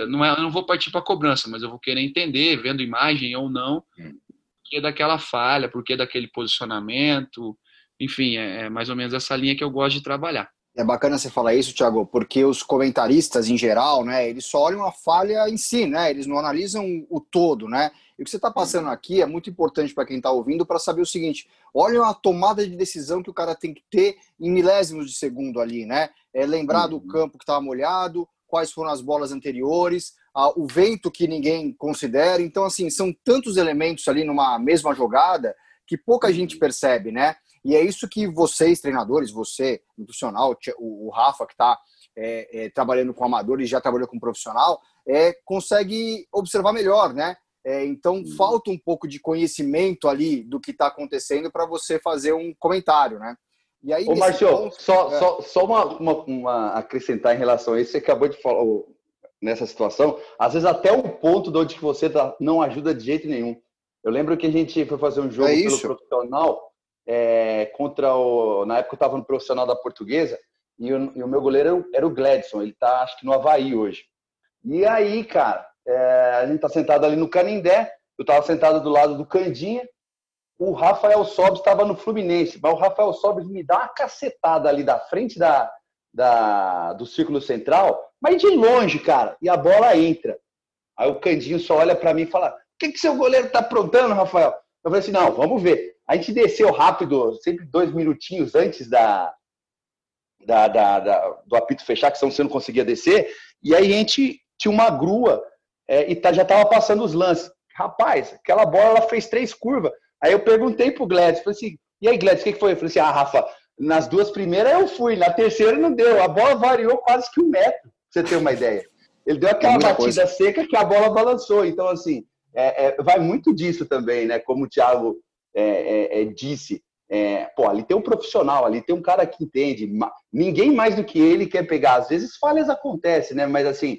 não é, eu não vou partir para cobrança mas eu vou querer entender vendo imagem ou não uhum. porque daquela falha porque daquele posicionamento enfim, é, é mais ou menos essa linha que eu gosto de trabalhar. É bacana você falar isso, Thiago, porque os comentaristas em geral, né, eles só olham a falha em si, né? Eles não analisam o todo, né? E o que você está passando aqui é muito importante para quem está ouvindo para saber o seguinte: olha a tomada de decisão que o cara tem que ter em milésimos de segundo ali, né? É lembrar do uhum. campo que estava molhado, quais foram as bolas anteriores, o vento que ninguém considera. Então, assim, são tantos elementos ali numa mesma jogada que pouca gente percebe, né? E é isso que vocês, treinadores, você, profissional, o Rafa, que está é, é, trabalhando com amador e já trabalhou com profissional, é, consegue observar melhor, né? É, então, uhum. falta um pouco de conhecimento ali do que está acontecendo para você fazer um comentário, né? E aí, Ô, Marcio, ponto, só, é... só, só uma, uma, uma, acrescentar em relação a isso, você acabou de falar nessa situação, às vezes até o ponto de onde você tá, não ajuda de jeito nenhum. Eu lembro que a gente foi fazer um jogo é pelo profissional é, contra o. Na época eu estava no profissional da portuguesa e o, e o meu goleiro era o Gladson, ele está acho que no Havaí hoje. E aí, cara, é, a gente está sentado ali no Canindé, eu estava sentado do lado do Candinha, o Rafael Sobres estava no Fluminense, mas o Rafael Sobres me dá uma cacetada ali da frente da, da, do círculo central, mas de longe, cara, e a bola entra. Aí o Candinho só olha para mim e fala: O que, que seu goleiro está aprontando, Rafael? Eu falei assim: Não, vamos ver. A gente desceu rápido, sempre dois minutinhos antes da, da, da, da do apito fechar, que senão você não conseguia descer. E aí a gente tinha uma grua é, e tá, já estava passando os lances. Rapaz, aquela bola ela fez três curvas. Aí eu perguntei pro Gladys, falei assim, e aí Gladys, o que, que foi? Eu falei assim, ah, Rafa, nas duas primeiras eu fui, na terceira não deu. A bola variou quase que um metro, pra você ter uma ideia. ele deu aquela batida coisa. seca que a bola balançou. Então, assim, é, é, vai muito disso também, né? Como o Thiago é, é, é disse. pô, ali tem um profissional, ali tem um cara que entende. Ninguém mais do que ele quer pegar. Às vezes falhas acontecem, né? Mas assim,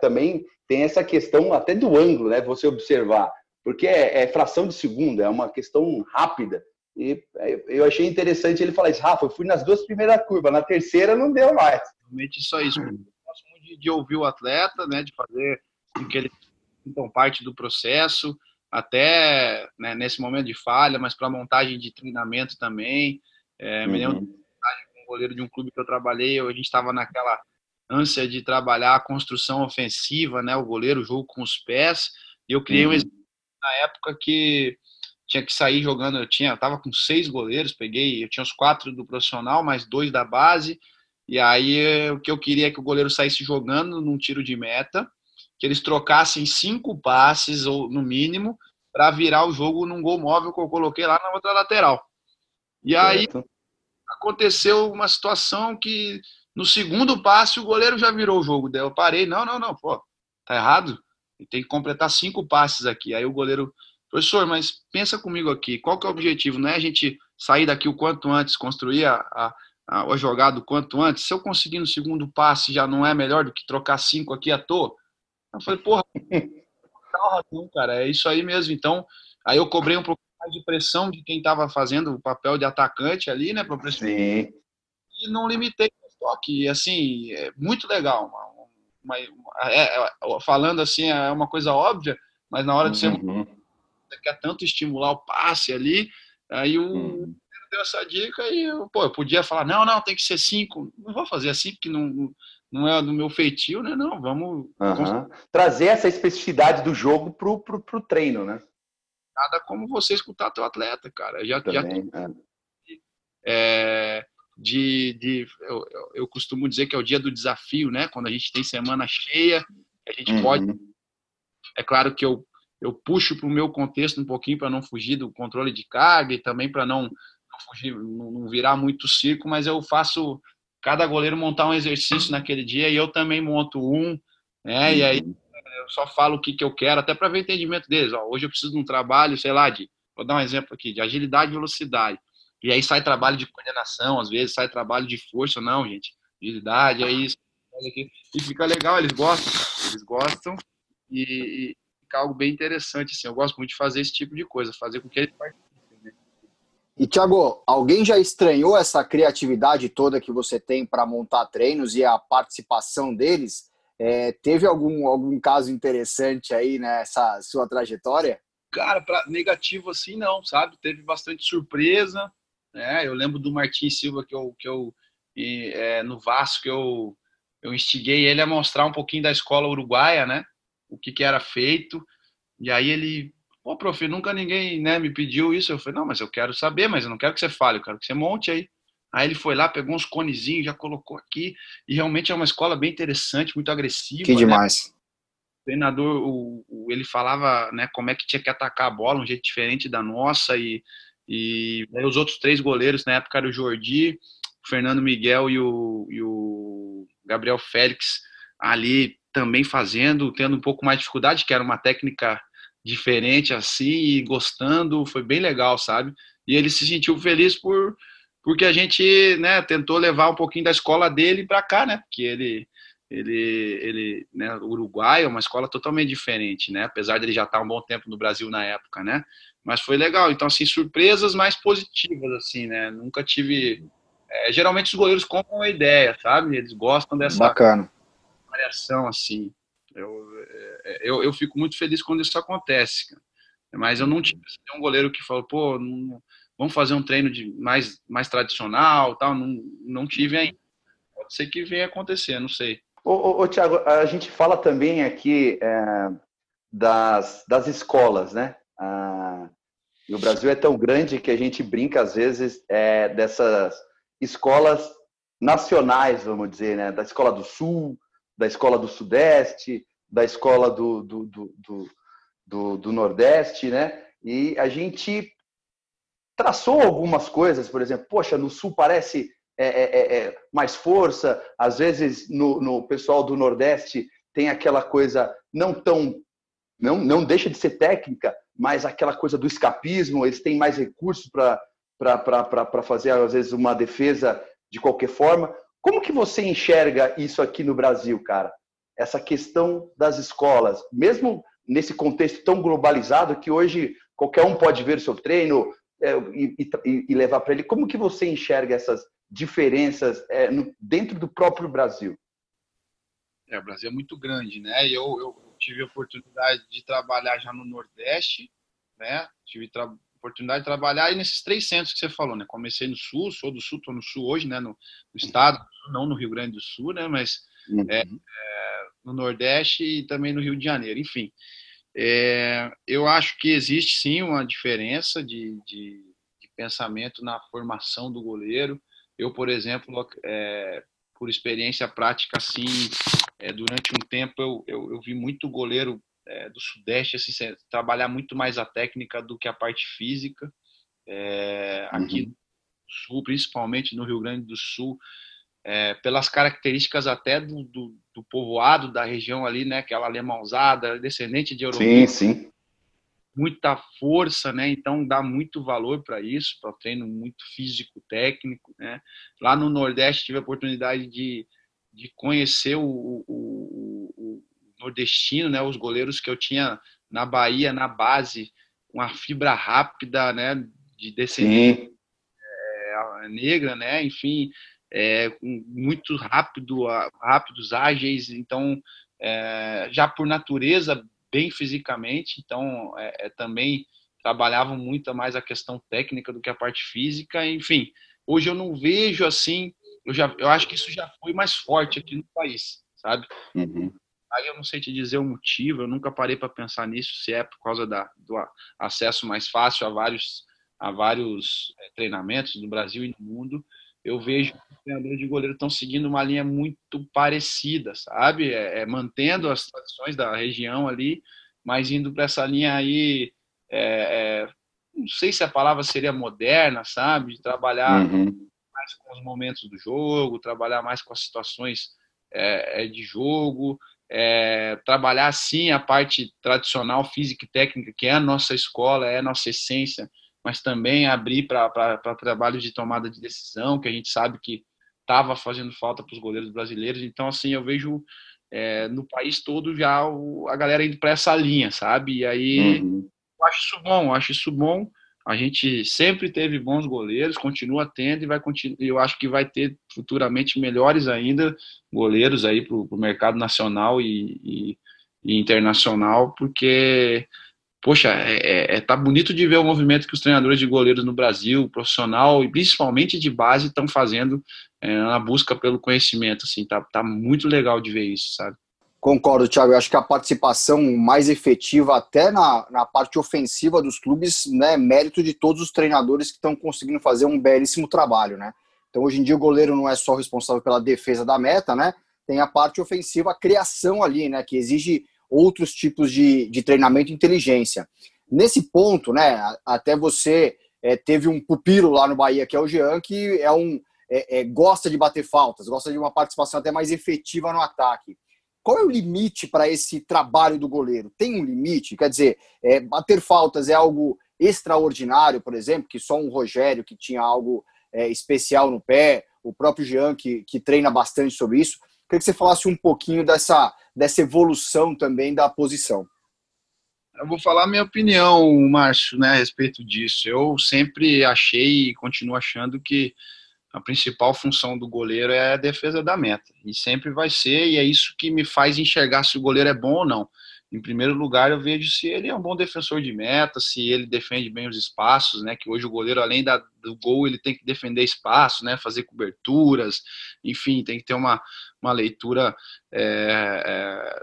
também tem essa questão até do ângulo, né? Você observar. Porque é, fração de segundo, é uma questão rápida. E eu achei interessante ele falar isso, Rafa, eu fui nas duas primeiras curvas, na terceira não deu mais. Realmente só isso. Eu gosto muito de, ouvir o atleta, né, de fazer com que ele sintam parte do processo, até né, nesse momento de falha, mas para montagem de treinamento também. É, uhum. Me lembro com um goleiro de um clube que eu trabalhei, a gente estava naquela ânsia de trabalhar a construção ofensiva, né, o goleiro, o jogo com os pés, e eu criei uhum. um exemplo na época que tinha que sair jogando. Eu tinha, eu tava com seis goleiros, peguei, eu tinha os quatro do profissional, mais dois da base. E aí o que eu queria é que o goleiro saísse jogando num tiro de meta, que eles trocassem cinco passes ou no mínimo para virar o jogo num gol móvel que eu coloquei lá na outra lateral. E aí aconteceu uma situação que no segundo passe o goleiro já virou o jogo. Daí eu parei, não, não, não, pô, tá errado. Tem que completar cinco passes aqui. Aí o goleiro Professor, mas pensa comigo aqui, qual que é o objetivo? Não é a gente sair daqui o quanto antes, construir a, a, a, a jogada o quanto antes? Se eu conseguir no segundo passe já não é melhor do que trocar cinco aqui à toa? Eu falei, porra, não, cara, é isso aí mesmo. Então, aí eu cobrei um pouco mais de pressão de quem estava fazendo o papel de atacante ali, né, para pressionar. Sim. E não limitei o toque. E, assim, é muito legal. Uma, uma, é, é, falando assim, é uma coisa óbvia, mas na hora de ser uhum você quer tanto estimular o passe ali. Aí o hum. deu essa dica e eu, pô, eu podia falar, não, não, tem que ser cinco. Não vou fazer assim, porque não, não é do meu feitio, né? Não, vamos. Uhum. Trazer essa especificidade do jogo pro, pro, pro treino, né? Nada como você escutar teu atleta, cara. Já, Também, já é. É, de, de eu, eu, costumo dizer que é o dia do desafio, né? Quando a gente tem semana cheia, a gente uhum. pode. É claro que eu eu puxo para o meu contexto um pouquinho para não fugir do controle de carga e também para não, não, fugir, não virar muito circo, mas eu faço cada goleiro montar um exercício naquele dia e eu também monto um, né? E aí uhum. eu só falo o que, que eu quero, até para ver o entendimento deles. Ó, hoje eu preciso de um trabalho, sei lá, de, vou dar um exemplo aqui, de agilidade e velocidade. E aí sai trabalho de coordenação, às vezes sai trabalho de força, não, gente. Agilidade, aí e fica legal, eles gostam, eles gostam. E, fica algo bem interessante. Assim. Eu gosto muito de fazer esse tipo de coisa, fazer com que eles participem. E, Thiago, alguém já estranhou essa criatividade toda que você tem para montar treinos e a participação deles? É, teve algum, algum caso interessante aí nessa sua trajetória? Cara, pra, negativo assim não, sabe? Teve bastante surpresa. Né? Eu lembro do Martins Silva que eu, que eu e, é, no Vasco eu, eu instiguei ele a mostrar um pouquinho da escola uruguaia, né? o que, que era feito. E aí ele, pô, prof, nunca ninguém né, me pediu isso. Eu falei, não, mas eu quero saber, mas eu não quero que você fale, eu quero que você monte aí. Aí ele foi lá, pegou uns conezinhos, já colocou aqui, e realmente é uma escola bem interessante, muito agressiva. Que né? demais. Né? O treinador, o, o, ele falava né, como é que tinha que atacar a bola, um jeito diferente da nossa, e, e os outros três goleiros na época eram o Jordi, o Fernando Miguel e o, e o Gabriel Félix ali também fazendo, tendo um pouco mais de dificuldade, que era uma técnica diferente assim, e gostando, foi bem legal, sabe? E ele se sentiu feliz por porque a gente, né, tentou levar um pouquinho da escola dele para cá, né? Porque ele ele ele, né, o Uruguai é uma escola totalmente diferente, né? Apesar de ele já estar um bom tempo no Brasil na época, né? Mas foi legal. Então assim, surpresas mais positivas assim, né? Nunca tive é, geralmente os goleiros compram a ideia, sabe? Eles gostam dessa Bacana variação assim. Eu, é, eu, eu fico muito feliz quando isso acontece. Cara. Mas eu não tive um goleiro que falou, pô, não, vamos fazer um treino de mais, mais tradicional, tal. Não, não tive ainda. Pode ser que venha acontecer, não sei. Ô, ô, ô Tiago, a gente fala também aqui é, das, das escolas, né? Ah, e o Brasil é tão grande que a gente brinca às vezes é, dessas escolas nacionais, vamos dizer, né? Da escola do Sul, da escola do Sudeste, da escola do, do, do, do, do Nordeste, né? E a gente traçou algumas coisas, por exemplo, poxa, no Sul parece é, é, é, é mais força, às vezes no, no pessoal do Nordeste tem aquela coisa não tão não, não deixa de ser técnica, mas aquela coisa do escapismo, eles têm mais recursos para fazer, às vezes, uma defesa de qualquer forma. Como que você enxerga isso aqui no Brasil, cara? Essa questão das escolas, mesmo nesse contexto tão globalizado que hoje qualquer um pode ver seu treino é, e, e, e, levar para ele. Como que você enxerga essas diferenças é, no, dentro do próprio Brasil? É, o Brasil é muito grande, né? Eu, eu tive a oportunidade de trabalhar já no Nordeste, né? Tive tra oportunidade de trabalhar aí nesses três centros que você falou, né? Comecei no Sul, sou do Sul, estou no Sul hoje, né? No, no, estado, não no Rio Grande do Sul, né? Mas uhum. é, é, no Nordeste e também no Rio de Janeiro, enfim. É, eu acho que existe sim uma diferença de, de, de, pensamento na formação do goleiro. Eu, por exemplo, é, por experiência prática, assim, é, durante um tempo eu, eu, eu vi muito goleiro é, do Sudeste assim, trabalhar muito mais a técnica do que a parte física. É, aqui uhum. no Sul, principalmente no Rio Grande do Sul, é, pelas características até do, do, do, povoado da região ali, né? Aquela alemãozada, descendente de europeu. Sim, sim. Muita força, né? Então dá muito valor para isso, para treino muito físico, técnico, né? Lá no Nordeste tive a oportunidade de, de conhecer o, o, o, o nordestino, né? Os goleiros que eu tinha na Bahia, na base, uma fibra rápida, né? De descendência é, negra, né? Enfim, é, muito rápido, rápidos, ágeis, então é, já por natureza bem fisicamente, então também trabalhavam muito mais a questão técnica do que a parte física, enfim. Hoje eu não vejo assim, eu já, eu acho que isso já foi mais forte aqui no país, sabe? Uhum. Aí eu não sei te dizer o motivo, eu nunca parei para pensar nisso, se é por causa da, do acesso mais fácil a vários a vários é, treinamentos no Brasil e no mundo, eu vejo que os treinadores de goleiro estão seguindo uma linha muito parecida, sabe? É, é, mantendo as tradições da região ali, mas indo para essa linha aí, é, é, não sei se a palavra seria moderna, sabe? De trabalhar uhum. mais com os momentos do jogo, trabalhar mais com as situações é, é, de jogo, trabalhar sim a parte tradicional, física e técnica, que é a nossa escola, é a nossa essência, mas também abrir para trabalho de tomada de decisão, que a gente sabe que estava fazendo falta para os goleiros brasileiros. Então, assim, eu vejo é, no país todo já o, a galera indo para essa linha, sabe? E aí uhum. eu acho isso bom, eu acho isso bom. A gente sempre teve bons goleiros, continua tendo e vai continuar. Eu acho que vai ter futuramente melhores ainda goleiros aí para o mercado nacional e, e, e internacional, porque poxa, é, é, é, tá bonito de ver o movimento que os treinadores de goleiros no Brasil, profissional e principalmente de base, estão fazendo é, na busca pelo conhecimento. Assim, tá, tá muito legal de ver isso, sabe? Concordo, Thiago. Eu acho que a participação mais efetiva, até na, na parte ofensiva dos clubes, né, é mérito de todos os treinadores que estão conseguindo fazer um belíssimo trabalho, né? Então, hoje em dia, o goleiro não é só responsável pela defesa da meta, né? Tem a parte ofensiva, a criação ali, né? Que exige outros tipos de, de treinamento e inteligência. Nesse ponto, né, até você é, teve um pupilo lá no Bahia, que é o Jean, que é um, é, é, gosta de bater faltas, gosta de uma participação até mais efetiva no ataque. Qual é o limite para esse trabalho do goleiro? Tem um limite? Quer dizer, é, bater faltas é algo extraordinário, por exemplo, que só um Rogério que tinha algo é, especial no pé, o próprio Jean que, que treina bastante sobre isso. Queria que você falasse um pouquinho dessa, dessa evolução também da posição. Eu vou falar minha opinião, Márcio, né, a respeito disso. Eu sempre achei e continuo achando que a principal função do goleiro é a defesa da meta. E sempre vai ser, e é isso que me faz enxergar se o goleiro é bom ou não. Em primeiro lugar, eu vejo se ele é um bom defensor de meta, se ele defende bem os espaços, né? Que hoje o goleiro, além da, do gol, ele tem que defender espaço, né? Fazer coberturas, enfim, tem que ter uma, uma leitura é, é,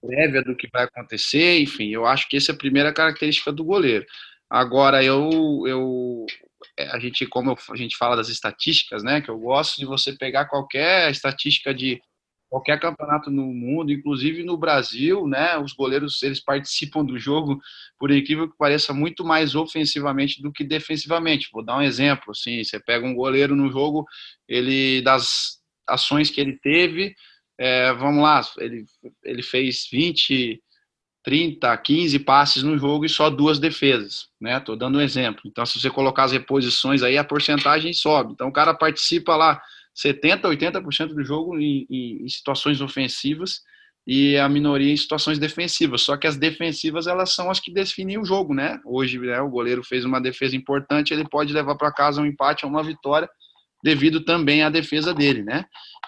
prévia do que vai acontecer, enfim, eu acho que essa é a primeira característica do goleiro. Agora, eu, eu a gente, como a gente fala das estatísticas, né? Que eu gosto de você pegar qualquer estatística de qualquer campeonato no mundo, inclusive no Brasil, né? Os goleiros eles participam do jogo, por incrível que pareça, muito mais ofensivamente do que defensivamente. Vou dar um exemplo, assim, você pega um goleiro no jogo, ele das ações que ele teve, é, vamos lá, ele, ele fez 20, 30, 15 passes no jogo e só duas defesas, né? Tô dando um exemplo. Então, se você colocar as reposições aí, a porcentagem sobe. Então, o cara participa lá 70, 80% do jogo em, em, em, situações ofensivas e a minoria em situações defensivas. Só que as defensivas, elas são as que definem o jogo, né? Hoje, né, o goleiro fez uma defesa importante, ele pode levar para casa um empate ou uma vitória devido também à defesa dele, né?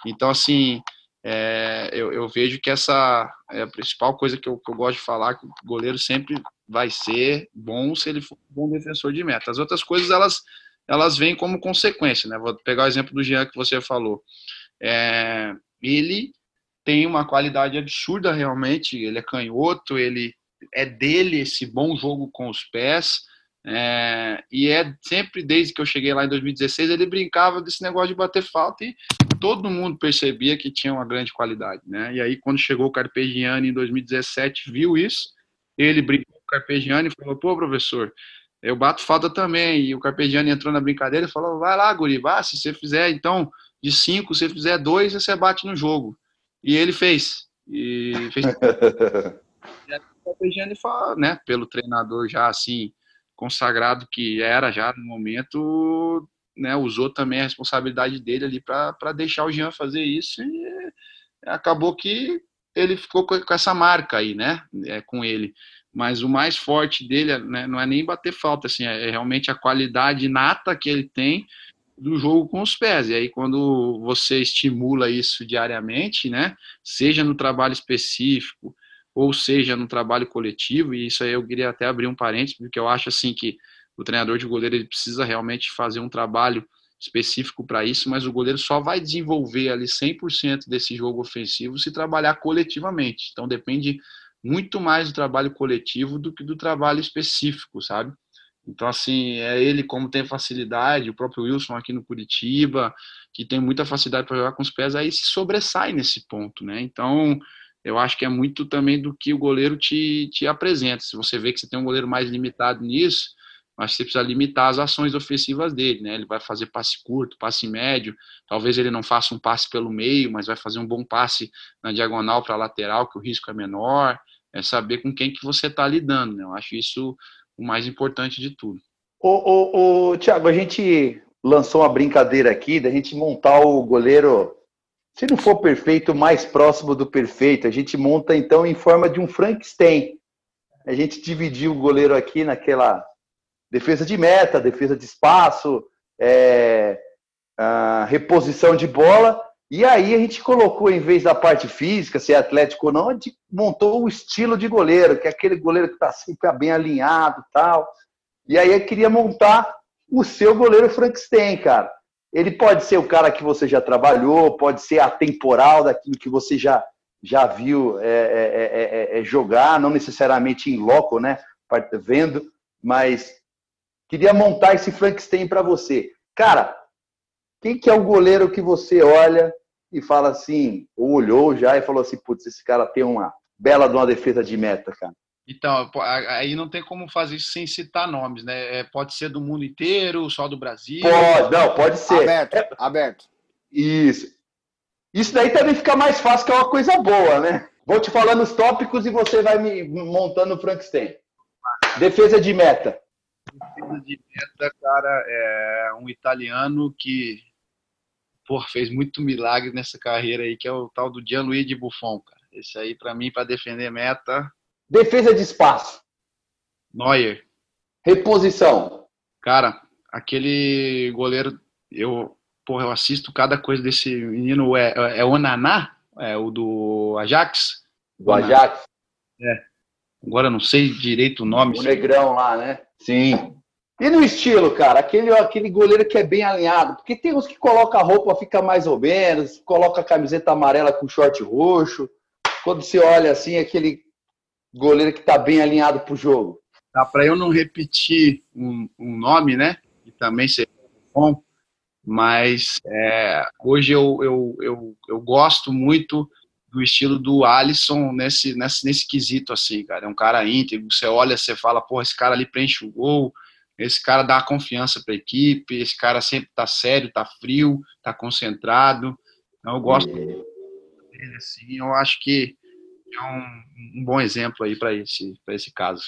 Então, assim, é, eu, eu, vejo que essa é a principal coisa que eu, que eu, gosto de falar, que o goleiro sempre vai ser bom se ele for um bom defensor de meta. As outras coisas, elas, elas vêm como consequência, né? Vou pegar o exemplo do Jean que você falou. É, ele tem uma qualidade absurda realmente, ele é canhoto, ele é dele esse bom jogo com os pés, é, e é sempre desde que eu cheguei lá em 2016, ele brincava desse negócio de bater falta e todo mundo percebia que tinha uma grande qualidade, né? E aí quando chegou o Carpegiani em 2017, viu isso, ele brincou com o Carpegiani e falou: "Pô, professor, eu bato falta também". E o Carpegiani entrou na brincadeira e falou: "Vai lá, guri, vá, se você fizer então de cinco, se você fizer dois, você bate no jogo". E ele fez. E fez. (laughs) e aí, o Carpegiani falou, né, pelo treinador já assim, consagrado que era já no momento, né, usou também a responsabilidade dele ali para deixar o Jean fazer isso e acabou que ele ficou com essa marca aí, né, é, com ele. Mas o mais forte dele né, não é nem bater falta, assim, é realmente a qualidade nata que ele tem do jogo com os pés. E aí, quando você estimula isso diariamente, né, seja no trabalho específico, ou seja no trabalho coletivo, e isso aí eu queria até abrir um parênteses, porque eu acho assim que o treinador de goleiro ele precisa realmente fazer um trabalho específico para isso, mas o goleiro só vai desenvolver ali 100% desse jogo ofensivo se trabalhar coletivamente. Então depende muito mais do trabalho coletivo do que do trabalho específico, sabe? Então, assim, é ele como tem facilidade, o próprio Wilson aqui no Curitiba, que tem muita facilidade para jogar com os pés, aí se sobressai nesse ponto, né? Então, eu acho que é muito também do que o goleiro te, te apresenta. Se você vê que você tem um goleiro mais limitado nisso, mas você precisa limitar as ações ofensivas dele, né? Ele vai fazer passe curto, passe médio, talvez ele não faça um passe pelo meio, mas vai fazer um bom passe na diagonal para a lateral, que o risco é menor. É saber com quem que você está lidando, né? Eu acho isso o mais importante de tudo. Ô, ô, ô Tiago, a gente lançou uma brincadeira aqui da gente montar o goleiro se não for perfeito, mais próximo do perfeito, a gente monta então em forma de um Frankenstein. A gente dividiu o goleiro aqui naquela defesa de meta, defesa de espaço, é, reposição de bola. E aí a gente colocou, em vez da parte física, se é atlético ou não, a gente montou o estilo de goleiro, que é aquele goleiro que está sempre bem alinhado tal. E aí eu queria montar o seu goleiro Frankenstein, cara. Ele pode ser o cara que você já trabalhou, pode ser atemporal daquilo que você já, já viu é, é, é, jogar, não necessariamente em loco, né? Vendo, mas queria montar esse Frankenstein para você. Cara, quem que é o goleiro que você olha e fala assim, ou olhou já e falou assim, putz, esse cara tem uma bela de uma defesa de meta, cara? Então, aí não tem como fazer isso sem citar nomes, né? É, pode ser do mundo inteiro, só do Brasil. Pode, não, pode ser. Aberto, é, aberto. Isso. Isso daí também fica mais fácil, que é uma coisa boa, né? Vou te falando os tópicos e você vai me montando o Frankenstein. Defesa de meta. Defesa de meta, cara, é um italiano que por, fez muito milagre nessa carreira aí, que é o tal do Gianluigi Buffon, cara. Esse aí, para mim, para defender meta, Defesa de espaço. Neuer. Reposição. Cara, aquele goleiro, eu, porra, eu assisto cada coisa desse menino. É, é o Naná? É o do Ajax? Do Ajax? É. Agora não sei direito o nome. O negrão lá, né? Sim. E no estilo, cara, aquele, aquele goleiro que é bem alinhado, porque tem uns que coloca a roupa, fica mais ou menos, coloca a camiseta amarela com short roxo. Quando você olha assim, aquele goleiro que está bem alinhado para o jogo? Tá, para eu não repetir um, um, nome, né? Que também seria bom, mas é, hoje eu, eu, eu, eu gosto muito do estilo do Alisson nesse, nesse, nesse quesito, assim, cara. É um cara íntegro, você olha, você fala, porra, esse cara ali preenche o gol, esse cara dá confiança para a equipe, esse cara sempre tá sério, tá frio, tá concentrado. Então eu gosto ele, assim, eu acho que é um, um bom exemplo aí para esse, esse caso.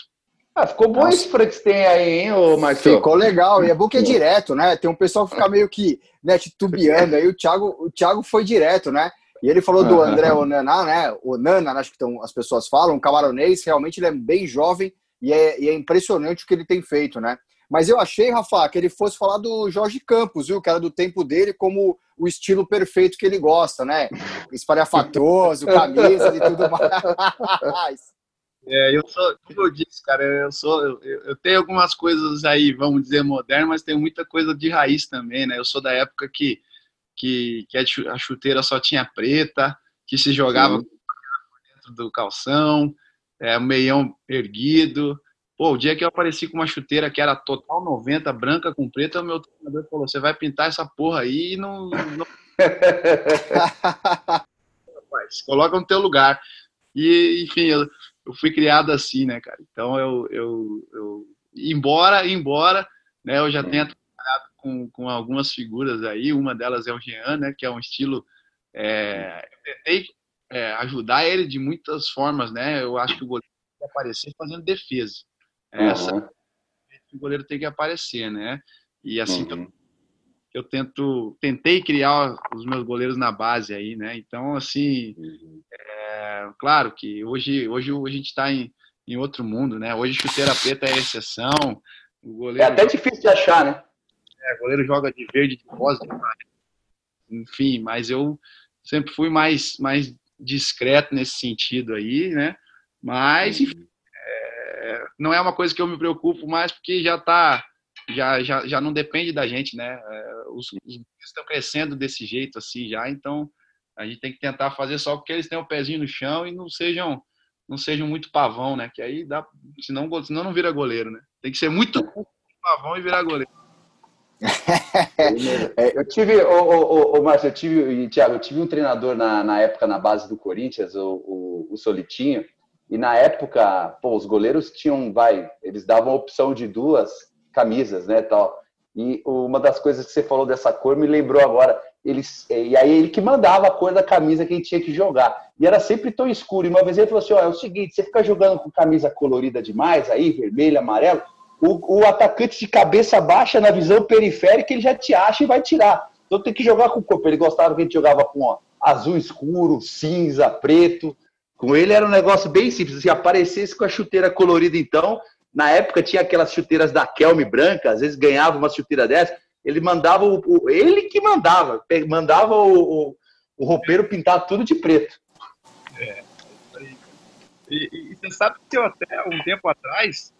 Ah, ficou bom Nossa. esse Frankenstein aí, hein, ô Marcelo? Ficou legal, e é bom que é direto, né? Tem um pessoal que fica meio que né, titubeando, aí o Thiago, o Thiago foi direto, né? E ele falou do André Onana, né? O Nana, acho que tão, as pessoas falam, um camaronês, realmente ele é bem jovem e é, e é impressionante o que ele tem feito, né? Mas eu achei, Rafa, que ele fosse falar do Jorge Campos, viu? Que era do tempo dele, como o estilo perfeito que ele gosta, né? Espalhafatoso, (laughs) camisa e tudo mais. É, eu sou, como eu disse, cara, eu sou, eu, eu, tenho algumas coisas aí, vamos dizer, modernas, mas tem muita coisa de raiz também, né? Eu sou da época que, que, que a chuteira só tinha preta, que se jogava dentro do calção, é, o meião erguido. Pô, o dia que eu apareci com uma chuteira que era total 90, branca com preta, o meu treinador falou: você vai pintar essa porra aí e não. não... (laughs) Rapaz, coloca no teu lugar. E, enfim, eu, eu fui criado assim, né, cara? Então eu, eu, eu embora, embora, né, eu já tenha trabalhado com, com algumas figuras aí, uma delas é o Jean, né, que é um estilo, é, eu tentei é, ajudar ele de muitas formas, né, eu acho que o goleiro tem que aparecer fazendo defesa. Essa uhum. o goleiro tem que aparecer, né, e assim uhum. eu, tento, tentei criar os meus goleiros na base aí, né, então assim, uhum. É, claro que hoje, hoje a gente está em, em outro mundo, né? Hoje chuteira preta é exceção. O goleiro é até difícil de achar, né? É, o goleiro joga de verde, de rosa, enfim, mas eu sempre fui mais, mais discreto nesse sentido aí, né? Mas, enfim, é, não é uma coisa que eu me preocupo mais porque já tá, já, já, já não depende da gente, né? É, os, os estão crescendo desse jeito assim já, então a gente tem que tentar fazer só porque eles têm o pezinho no chão e não sejam não sejam muito pavão, né? Que aí dá, senão, senão não vira goleiro, né? Tem que ser muito pavão e virar goleiro. (laughs) É, eu tive, o, o, o, Márcio, eu tive, Thiago, eu tive um treinador na, na época na base do Corinthians, o, o, o Solitinho, e na época, pô, os goleiros tinham, vai, eles davam a opção de duas camisas, né, tal. E uma das coisas que você falou dessa cor me lembrou agora eles, e aí ele que mandava a cor da camisa que gente tinha que jogar. E era sempre tão escuro. E uma vez ele falou assim: ó, é o seguinte, você fica jogando com camisa colorida demais, aí, vermelho, amarelo, o, o atacante de cabeça baixa na visão periférica, ele já te acha e vai tirar. Então tem que jogar com corpo. Ele gostava que a gente jogava com ó, azul escuro, cinza, preto. Com ele era um negócio bem simples. Se aparecesse com a chuteira colorida, então, na época tinha aquelas chuteiras da Kelme branca, às vezes ganhava uma chuteira dessa ele mandava o, ele que mandava, mandava o, o, o, roupeiro pintar tudo de preto. É, e, e, você sabe que eu até um tempo atrás,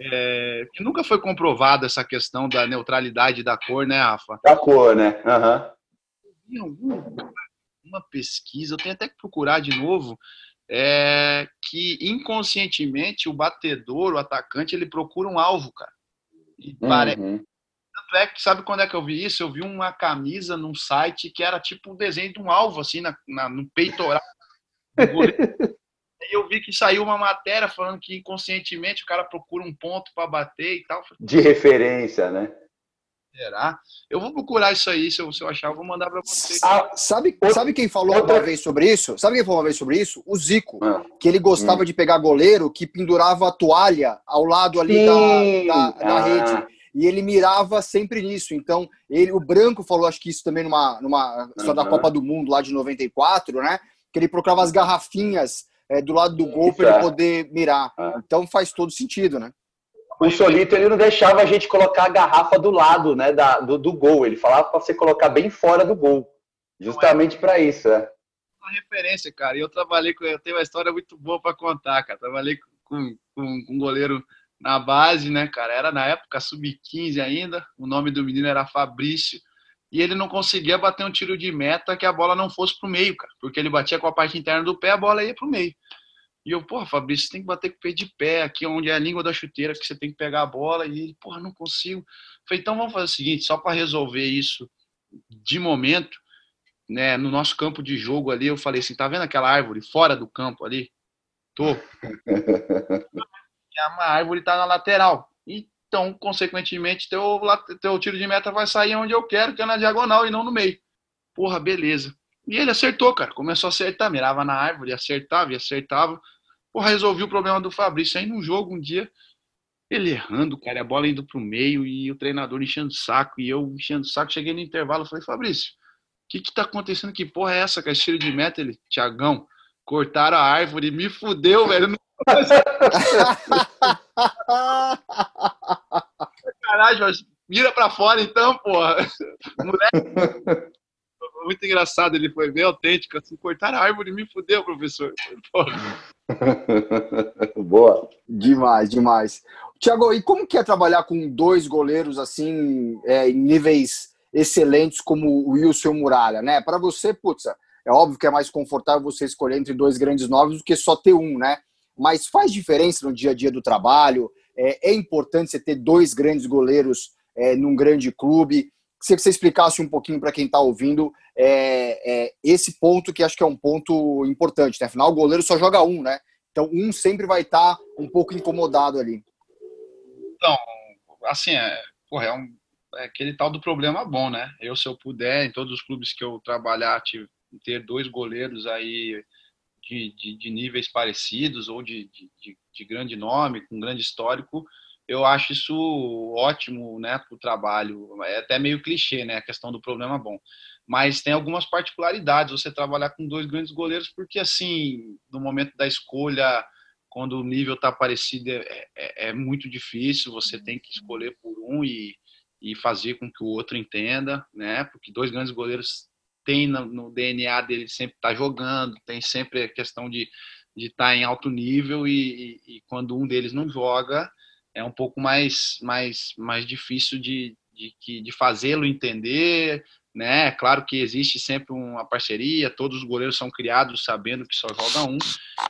é, que nunca foi comprovada essa questão da neutralidade da cor, né, Rafa? Da cor, né? Uhum. Em alguma pesquisa, eu tenho até que procurar de novo, é, que inconscientemente o batedor, o atacante, ele procura um alvo, cara. E uhum. parece, tanto é que, sabe quando é que eu vi isso? Eu vi uma camisa num site que era tipo um desenho de um alvo, assim, na, na no peitoral. (laughs) e eu vi que saiu uma matéria falando que inconscientemente o cara procura um ponto para bater e tal. De referência, né? Será? Eu vou procurar isso aí, se eu, se eu achar, eu vou mandar para você. Ah, sabe, sabe quem falou Outra... uma vez sobre isso? Sabe quem falou uma vez sobre isso? O Zico. Ah. Que ele gostava hum. de pegar goleiro que pendurava a toalha ao lado ali da, da, da ah. rede e ele mirava sempre nisso. Então, ele, o Branco falou, acho que isso também numa, numa só uhum. da Copa do Mundo lá de 94, né? Que ele procurava as garrafinhas é, do lado do gol para ele poder mirar. Uhum. Então faz todo sentido, né? O Solito ele não deixava a gente colocar a garrafa do lado, né, da, do, do gol. Ele falava para você colocar bem fora do gol, justamente para isso, é. Uma referência, cara. E eu trabalhei com, eu tenho uma história muito boa para contar, cara. Trabalhei com, com, com um goleiro na base, né, cara? Era na época sub-15 ainda. O nome do menino era Fabrício. E ele não conseguia bater um tiro de meta que a bola não fosse pro meio, cara. Porque ele batia com a parte interna do pé, a bola ia pro meio. E eu, porra, Fabrício, você tem que bater com o pé de pé, aqui onde é a língua da chuteira, que você tem que pegar a bola. E ele, porra, não consigo. falei, então vamos fazer o seguinte, só para resolver isso de momento, né, no nosso campo de jogo ali, eu falei assim, tá vendo aquela árvore fora do campo ali? Tô. (laughs) uma árvore está na lateral. Então, consequentemente, teu, teu tiro de meta vai sair onde eu quero, que é na diagonal e não no meio. Porra, beleza. E ele acertou, cara. Começou a acertar, mirava na árvore, acertava e acertava. Porra, resolvi o problema do Fabrício. Aí no jogo, um dia, ele errando, cara, a bola indo pro meio e o treinador enchendo o saco. E eu enchendo o saco, cheguei no intervalo, falei, Fabrício, o que que tá acontecendo? Que porra é essa, cara? Estilo de meta, ele, Tiagão, cortaram a árvore, me fudeu, velho. (laughs) Caralho, mas mira pra fora então, porra. Moleque. (laughs) Muito engraçado, ele foi bem autêntico, assim, cortar a árvore me fudeu, professor. (laughs) (laughs) Boa. Demais, demais. Tiago, e como que é trabalhar com dois goleiros assim, é, em níveis excelentes como o Wilson e o Muralha, né? Para você, putz, é óbvio que é mais confortável você escolher entre dois grandes novos do que só ter um, né? Mas faz diferença no dia a dia do trabalho. É, é importante você ter dois grandes goleiros é, num grande clube. Se você explicasse um pouquinho para quem está ouvindo é, é, esse ponto que acho que é um ponto importante, né? Afinal, o goleiro só joga um, né? Então, um sempre vai estar tá um pouco incomodado ali. Então, assim, é, porra, é, um, é aquele tal do problema bom, né? Eu, se eu puder, em todos os clubes que eu trabalhar, ter dois goleiros aí de, de, de níveis parecidos ou de, de, de, grande nome, com grande histórico, eu acho isso ótimo, né, para o trabalho. É até meio clichê, né, a questão do problema bom. Mas tem algumas particularidades você trabalhar com dois grandes goleiros, porque assim, no momento da escolha, quando o nível está parecido, é, é, é, muito difícil. Você tem que escolher por um e, e fazer com que o outro entenda, né? Porque dois grandes goleiros têm no, no DNA dele sempre estar tá jogando, tem sempre a questão de de estar tá em alto nível e, e, e, quando um deles não joga é um pouco mais mais mais difícil de, de, de fazê-lo entender né? Claro que existe sempre uma parceria, todos os goleiros são criados sabendo que só joga um,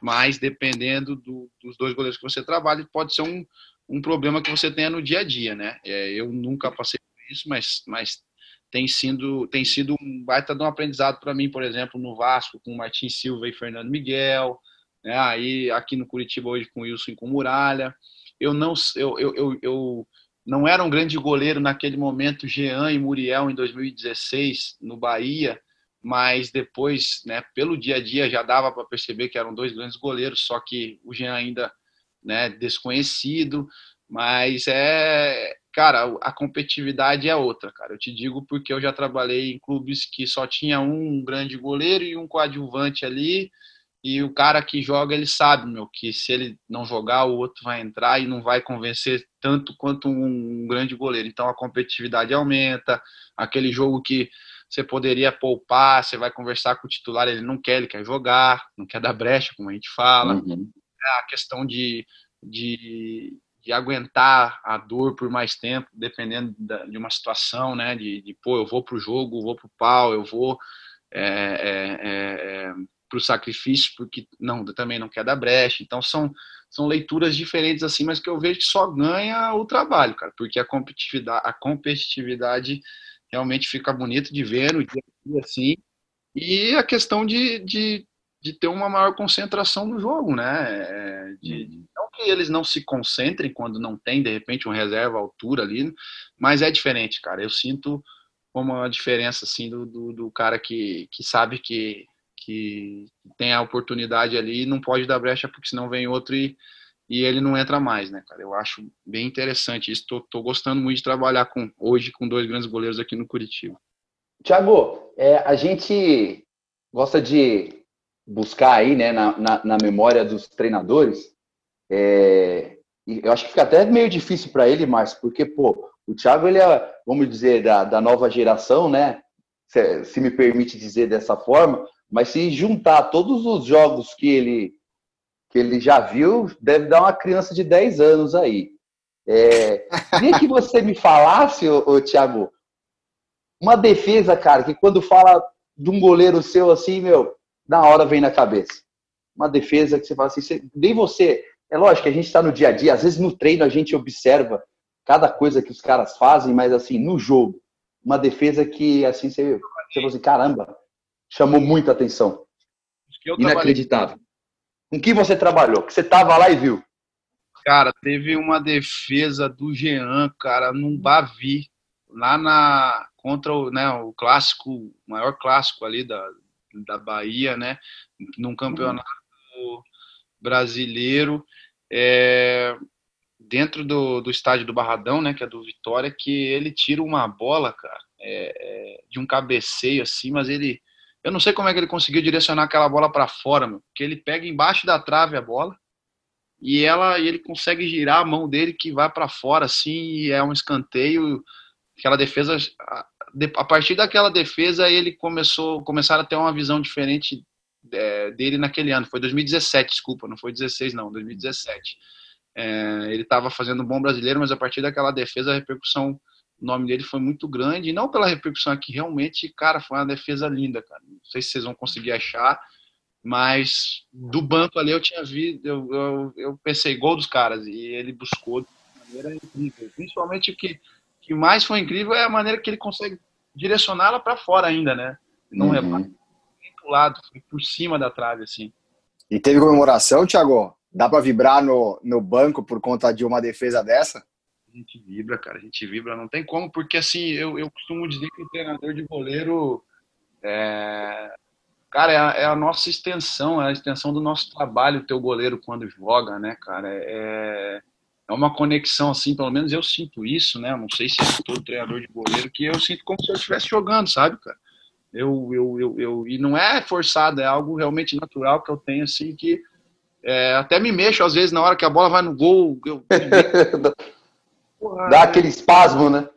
mas dependendo do, dos dois goleiros que você trabalha, pode ser um, um problema que você tenha no dia a dia, né? É, eu nunca passei por isso, mas, mas tem sido, tem sido um baita de um aprendizado para mim, por exemplo, no Vasco, com Martin Silva e Fernando Miguel, né? aí aqui no Curitiba hoje com Wilson e com Muralha. Eu não, eu, eu, eu, eu não era um grande goleiro naquele momento, Jean e Muriel, em 2016, no Bahia, mas depois, né, pelo dia a dia, já dava para perceber que eram dois grandes goleiros, só que o Jean ainda né, desconhecido, mas é, cara, a competitividade é outra, cara. Eu te digo porque eu já trabalhei em clubes que só tinha um grande goleiro e um coadjuvante ali, e o cara que joga, ele sabe, meu, que se ele não jogar, o outro vai entrar e não vai convencer tanto quanto um, grande goleiro. Então a competitividade aumenta, aquele jogo que você poderia poupar, você vai conversar com o titular, ele não quer, ele quer jogar, não quer dar brecha, como a gente fala. Uhum. É a questão de, de, de, aguentar a dor por mais tempo, dependendo da, de uma situação, né? De, de, pô, eu vou pro jogo, vou pro pau, eu vou. É, é, é, é para o sacrifício, porque não, também não quer dar brecha. Então são, são leituras diferentes assim, mas que eu vejo que só ganha o trabalho, cara, porque a competitividade, a competitividade realmente fica bonito de ver no dia a dia assim. E a questão de, de, de ter uma maior concentração no jogo, né? É, de, de, não que eles não se concentrem quando não tem, de repente, um reserva à altura ali, mas é diferente, cara. Eu sinto como uma diferença, assim, do, do, do cara que, que sabe que que tem a oportunidade ali e não pode dar brecha porque senão vem outro e, e ele não entra mais, né, cara? Eu acho bem interessante isso. Tô, tô gostando muito de trabalhar com hoje com dois grandes goleiros aqui no Curitiba. Tiago, é, a gente gosta de buscar aí, né, na, na, na memória dos treinadores. É, eu acho que fica até meio difícil para ele, Márcio, porque, pô, o Thiago, ele é, vamos dizer, da, da nova geração, né? Se, se me permite dizer dessa forma, mas se juntar todos os jogos que ele, que ele já viu, deve dar uma criança de 10 anos aí. É, queria que você me falasse, ô, ô, Thiago, uma defesa, cara, que quando fala de um goleiro seu assim, meu, na hora vem na cabeça. Uma defesa que você fala assim, você, nem você. É lógico que a gente está no dia a dia, às vezes no treino a gente observa cada coisa que os caras fazem, mas assim, no jogo, uma defesa que assim você, você fala assim, caramba, chamou muita atenção. Inacreditável. Com que você trabalhou? Que você tava lá e viu? Cara, teve uma defesa do Jean, cara, num Bavi, lá na contra o, né, o clássico, o maior clássico ali da, da Bahia, né? Num campeonato brasileiro. É, dentro do, do estádio do Barradão, né, que é do Vitória, que ele tira uma bola, cara, é, é, de um cabeceio assim, mas ele, eu não sei como é que ele conseguiu direcionar aquela bola para fora, meu, porque ele pega embaixo da trave a bola e ela, e ele consegue girar a mão dele que vai para fora assim, e é um escanteio, aquela defesa, a, partir daquela defesa ele começou, começaram a ter uma visão diferente é, dele naquele ano, foi 2017, desculpa, não foi 16 não, 2017 é, ele estava fazendo um bom brasileiro, mas a partir daquela defesa a repercussão, o nome dele foi muito grande, e não pela repercussão aqui, realmente, cara, foi uma defesa linda, cara. Não sei se vocês vão conseguir achar, mas do banco ali eu tinha visto, eu, eu, eu pensei gol dos caras, e ele buscou de maneira incrível. Principalmente o que, que mais foi incrível é a maneira que ele consegue direcioná-la para fora ainda, né? Não uhum. repara, nem pro lado, foi por cima da trave, assim. E teve comemoração, Thiago? Dá para vibrar no, no banco por conta de uma defesa dessa? A gente vibra, cara, a gente vibra, não tem como, porque assim, eu, eu costumo dizer que o treinador de goleiro é, cara, é a, é a, nossa extensão, é a extensão do nosso trabalho, o teu goleiro quando joga, né, cara? É, é uma conexão, assim, pelo menos eu sinto isso, né? Não sei se é todo treinador de goleiro, que eu sinto como se eu estivesse jogando, sabe, cara? Eu, eu, eu, eu, e não é forçado, é algo realmente natural que eu tenho, assim, que é, até me mexo às vezes na hora que a bola vai no gol. Eu... (laughs) (laughs) Porra, Dá aquele espasmo, né?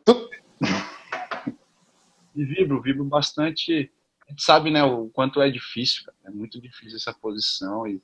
E vibro, vibro bastante. A gente sabe, né, o quanto é difícil, cara. é muito difícil essa posição e,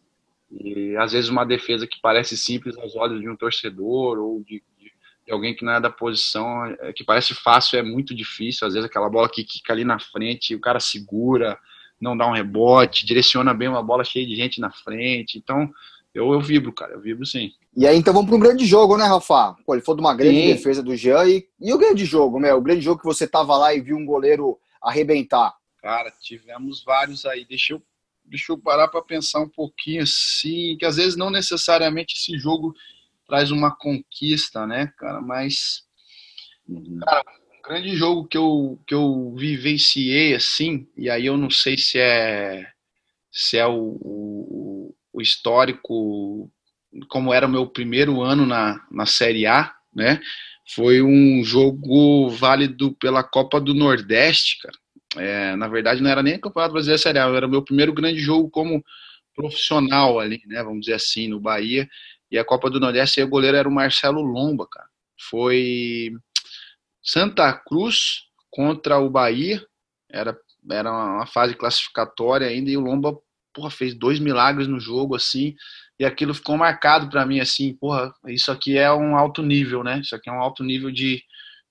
e às vezes uma defesa que parece simples aos olhos de um torcedor ou de, de, de alguém que não é da posição, é, que parece fácil, é muito difícil. Às vezes aquela bola que fica ali na frente, o cara segura, não dá um rebote, direciona bem uma bola cheia de gente na frente. Então, eu, eu vibro, cara, eu vibro sim. E aí, então vamos para um grande jogo, né, Rafa? Pô, ele foi de uma grande sim. defesa do Jean. E, e o grande jogo, meu? O grande jogo que você tava lá e viu um goleiro arrebentar. Cara, tivemos vários aí. Deixa eu, deixa eu parar para pensar um pouquinho assim, que às vezes não necessariamente esse jogo traz uma conquista, né, cara? Mas, cara, grande jogo que eu, que eu vivenciei assim, e aí eu não sei se é se é o, o, o histórico, como era o meu primeiro ano na, na Série A, né? Foi um jogo válido pela Copa do Nordeste, cara. É, na verdade, não era nem Campeonato Brasileiro Série A, era o meu primeiro grande jogo como profissional ali, né? Vamos dizer assim, no Bahia. E a Copa do Nordeste, e o goleiro era o Marcelo Lomba, cara. Foi Santa Cruz contra o Bahia, era, era uma fase classificatória ainda, e o Lomba porra, fez dois milagres no jogo, assim, e aquilo ficou marcado para mim, assim, porra, isso aqui é um alto nível, né? Isso aqui é um alto nível de,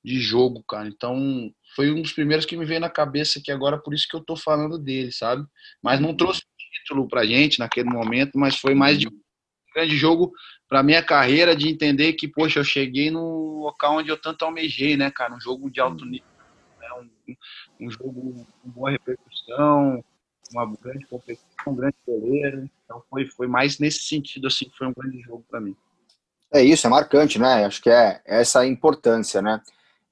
de jogo, cara. Então, foi um dos primeiros que me veio na cabeça aqui agora, por isso que eu tô falando dele, sabe? Mas não trouxe título pra gente naquele momento, mas foi mais de um grande jogo para minha carreira de entender que, poxa, eu cheguei no local onde eu tanto almejei, né, cara? Um jogo de alto nível, né? um, um jogo com boa repercussão, uma grande competição, um grande goleiro. Então foi, foi mais nesse sentido, assim, que foi um grande jogo para mim. É isso, é marcante, né? Acho que é essa importância, né?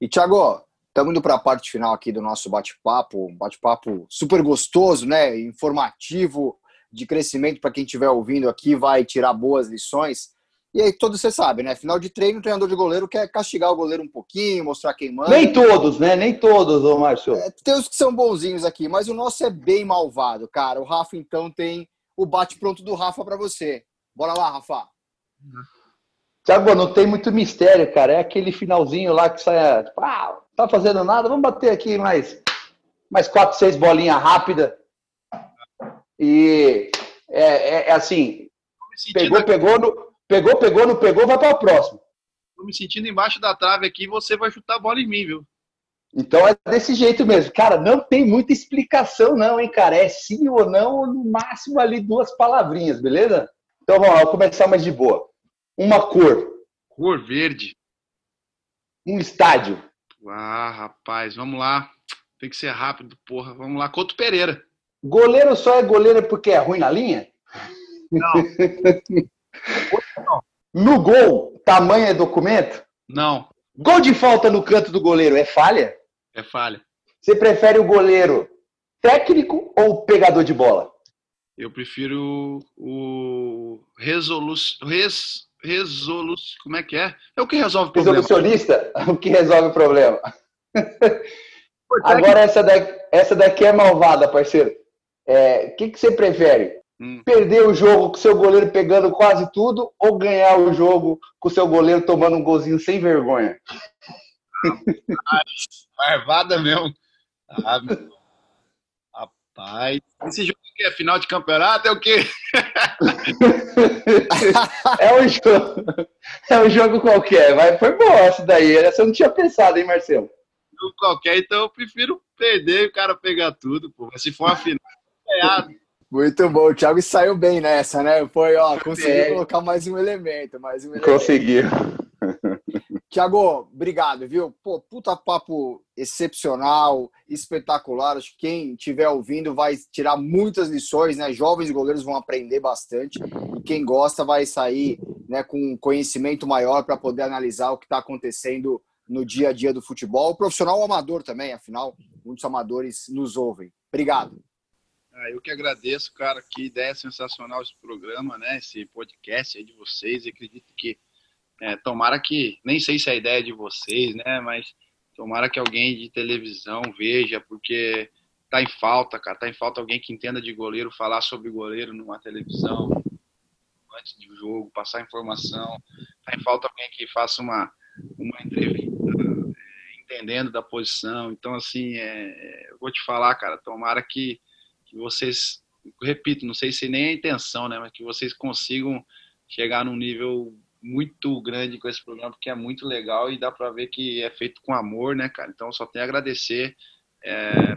E, Thiago, estamos indo para a parte final aqui do nosso bate-papo, um bate-papo super gostoso, né? Informativo, de crescimento para quem estiver ouvindo aqui, vai tirar boas lições. E aí, todos você sabe, né? Final de treino, o treinador de goleiro quer castigar o goleiro um pouquinho, mostrar quem manda. Nem todos, né? Nem todos, ô Márcio. É, tem os que são bonzinhos aqui, mas o nosso é bem malvado, cara. O Rafa, então, tem o bate-pronto do Rafa para você. Bora lá, Rafa. Tiago, não tem muito mistério, cara. É aquele finalzinho lá que sai, tipo, ah, tá fazendo nada, vamos bater aqui mais, mais quatro, seis bolinhas rápidas. E é, é, é assim, pegou, pegou, no, Pegou, pegou, não pegou, vai para o próximo. Tô me sentindo embaixo da trave aqui, você vai chutar a bola em mim, viu? Então é desse jeito mesmo. Cara, não tem muita explicação, não, hein, cara? É sim ou não, ou no máximo ali duas palavrinhas, beleza? Então vamos lá, vou começar mais de boa. Uma cor. Cor verde. Um estádio. Ah, rapaz, vamos lá. Tem que ser rápido, porra. Vamos lá, Couto Pereira. Goleiro só é goleiro porque é ruim na linha? Não. (laughs) No gol, tamanho é documento? Não. Gol de falta no canto do goleiro é falha? É falha. Você prefere o goleiro técnico ou pegador de bola? Eu prefiro o resolu... Res... resolu... Como é que é? É o que resolve o problema. Resolucionista? (laughs) O que resolve o problema. Agora, essa daqui, essa daqui é malvada, parceiro. O é, que, que você prefere? Hum. Perder o jogo com seu goleiro pegando quase tudo ou ganhar o jogo com seu goleiro tomando um golzinho sem vergonha? Marvada mesmo. Ah, Rapaz, esse jogo aqui é final de campeonato, é o quê? (laughs) é um jogo, é um jogo qualquer, mas foi bom essa daí. Essa eu não tinha pensado, hein, Marcelo? Jogo qualquer, então eu prefiro perder e o cara pegar tudo, pô. Mas se for uma final, é Muito bom, o Thiago saiu bem nessa, né? Foi, ó, conseguiu é. colocar mais um elemento, mais um elemento. Conseguiu. Tiago, obrigado, viu? Pô, puta papo excepcional, espetacular. Acho que quem estiver ouvindo vai tirar muitas lições, né? Jovens goleiros vão aprender bastante. E quem gosta vai sair né, com conhecimento maior para poder analisar o que está acontecendo no dia a dia do futebol. O profissional amador também, afinal, muitos amadores nos ouvem. Obrigado. Ah, eu que agradeço, cara. Que ideia sensacional esse programa, né? Esse podcast aí de vocês. Eu acredito que é, tomara que, nem sei se é a ideia de vocês, né? Mas tomara que alguém de televisão veja, porque tá em falta, cara. Tá em falta alguém que entenda de goleiro, falar sobre goleiro numa televisão antes do jogo, passar informação. Tá em falta alguém que faça uma, uma entrevista é, entendendo da posição. Então, assim, é, eu vou te falar, cara, tomara que, que vocês, repito, não sei se nem é a intenção, né? Mas que vocês consigam chegar num nível muito grande com esse programa, porque é muito legal e dá para ver que é feito com amor, né, cara? Então, só tenho a agradecer. É,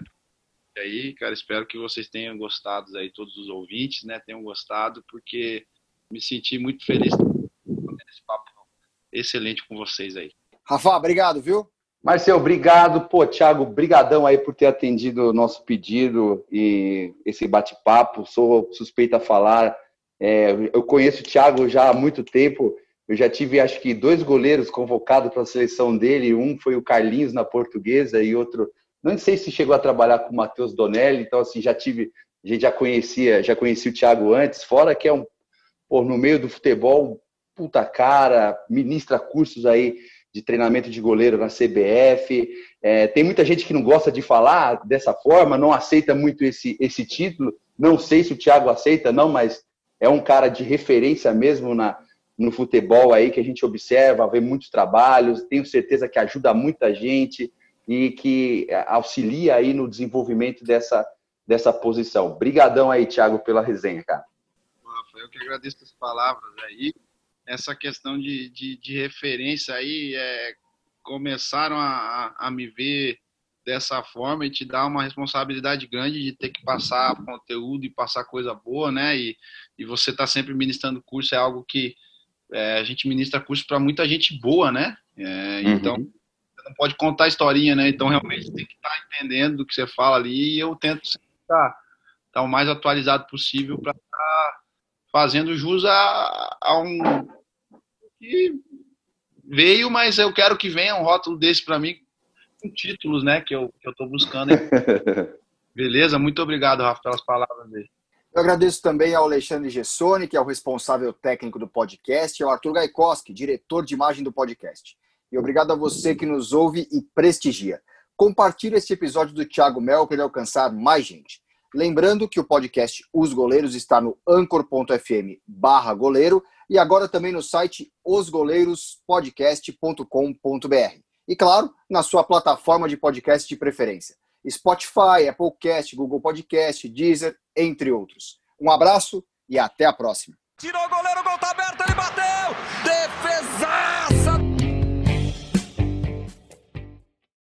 aí, cara, espero que vocês tenham gostado aí, todos os ouvintes, né, tenham gostado, porque me senti muito feliz esse papo excelente com vocês aí. Rafa, obrigado, viu? Marcel, obrigado. Pô, Thiago, brigadão aí por ter atendido o nosso pedido e esse bate-papo. Sou suspeita a falar. É, eu conheço o Thiago já há muito tempo eu já tive, acho que, dois goleiros convocados para a seleção dele. Um foi o Carlinhos na portuguesa e outro, não sei se chegou a trabalhar com o Matheus Donelli. Então, assim, já tive, a gente já conhecia, já conhecia o Thiago antes. Fora que é um, pô, no meio do futebol, puta cara, ministra cursos aí de treinamento de goleiro na CBF. É, tem muita gente que não gosta de falar dessa forma, não aceita muito esse, esse título. Não sei se o Thiago aceita, não, mas é um cara de referência mesmo na, no futebol aí que a gente observa, vê muitos trabalhos, tenho certeza que ajuda muita gente e que auxilia aí no desenvolvimento dessa, dessa posição. Brigadão aí, Thiago, pela resenha, cara. Eu que agradeço as palavras aí. Essa questão de, de, de referência aí, é, começaram a, a me ver dessa forma e te dá uma responsabilidade grande de ter que passar conteúdo e passar coisa boa, né? E, e você tá sempre ministrando curso é algo que é, a gente ministra curso para muita gente boa, né? É, uhum. Então, você não pode contar historinha, né? Então, realmente, tem que estar tá entendendo do que você fala ali e eu tento estar tá, tá o mais atualizado possível para estar tá fazendo jus a, a um que veio, mas eu quero que venha um rótulo desse para mim com títulos, né? Que eu, que eu tô buscando. (laughs) Beleza? Muito obrigado, Rafa, pelas palavras dele. Eu agradeço também ao Alexandre Gessoni, que é o responsável técnico do podcast, e ao Arthur Gaikoski, diretor de imagem do podcast. E obrigado a você que nos ouve e prestigia. Compartilhe este episódio do Thiago Mel para ele alcançar mais gente. Lembrando que o podcast Os Goleiros está no anchor.fm barra goleiro e agora também no site osgoleirospodcast.com.br. E claro, na sua plataforma de podcast de preferência. Spotify, Applecast, Google Podcast, Deezer, entre outros. Um abraço e até a próxima. Tirou o goleiro, o gol tá aberto.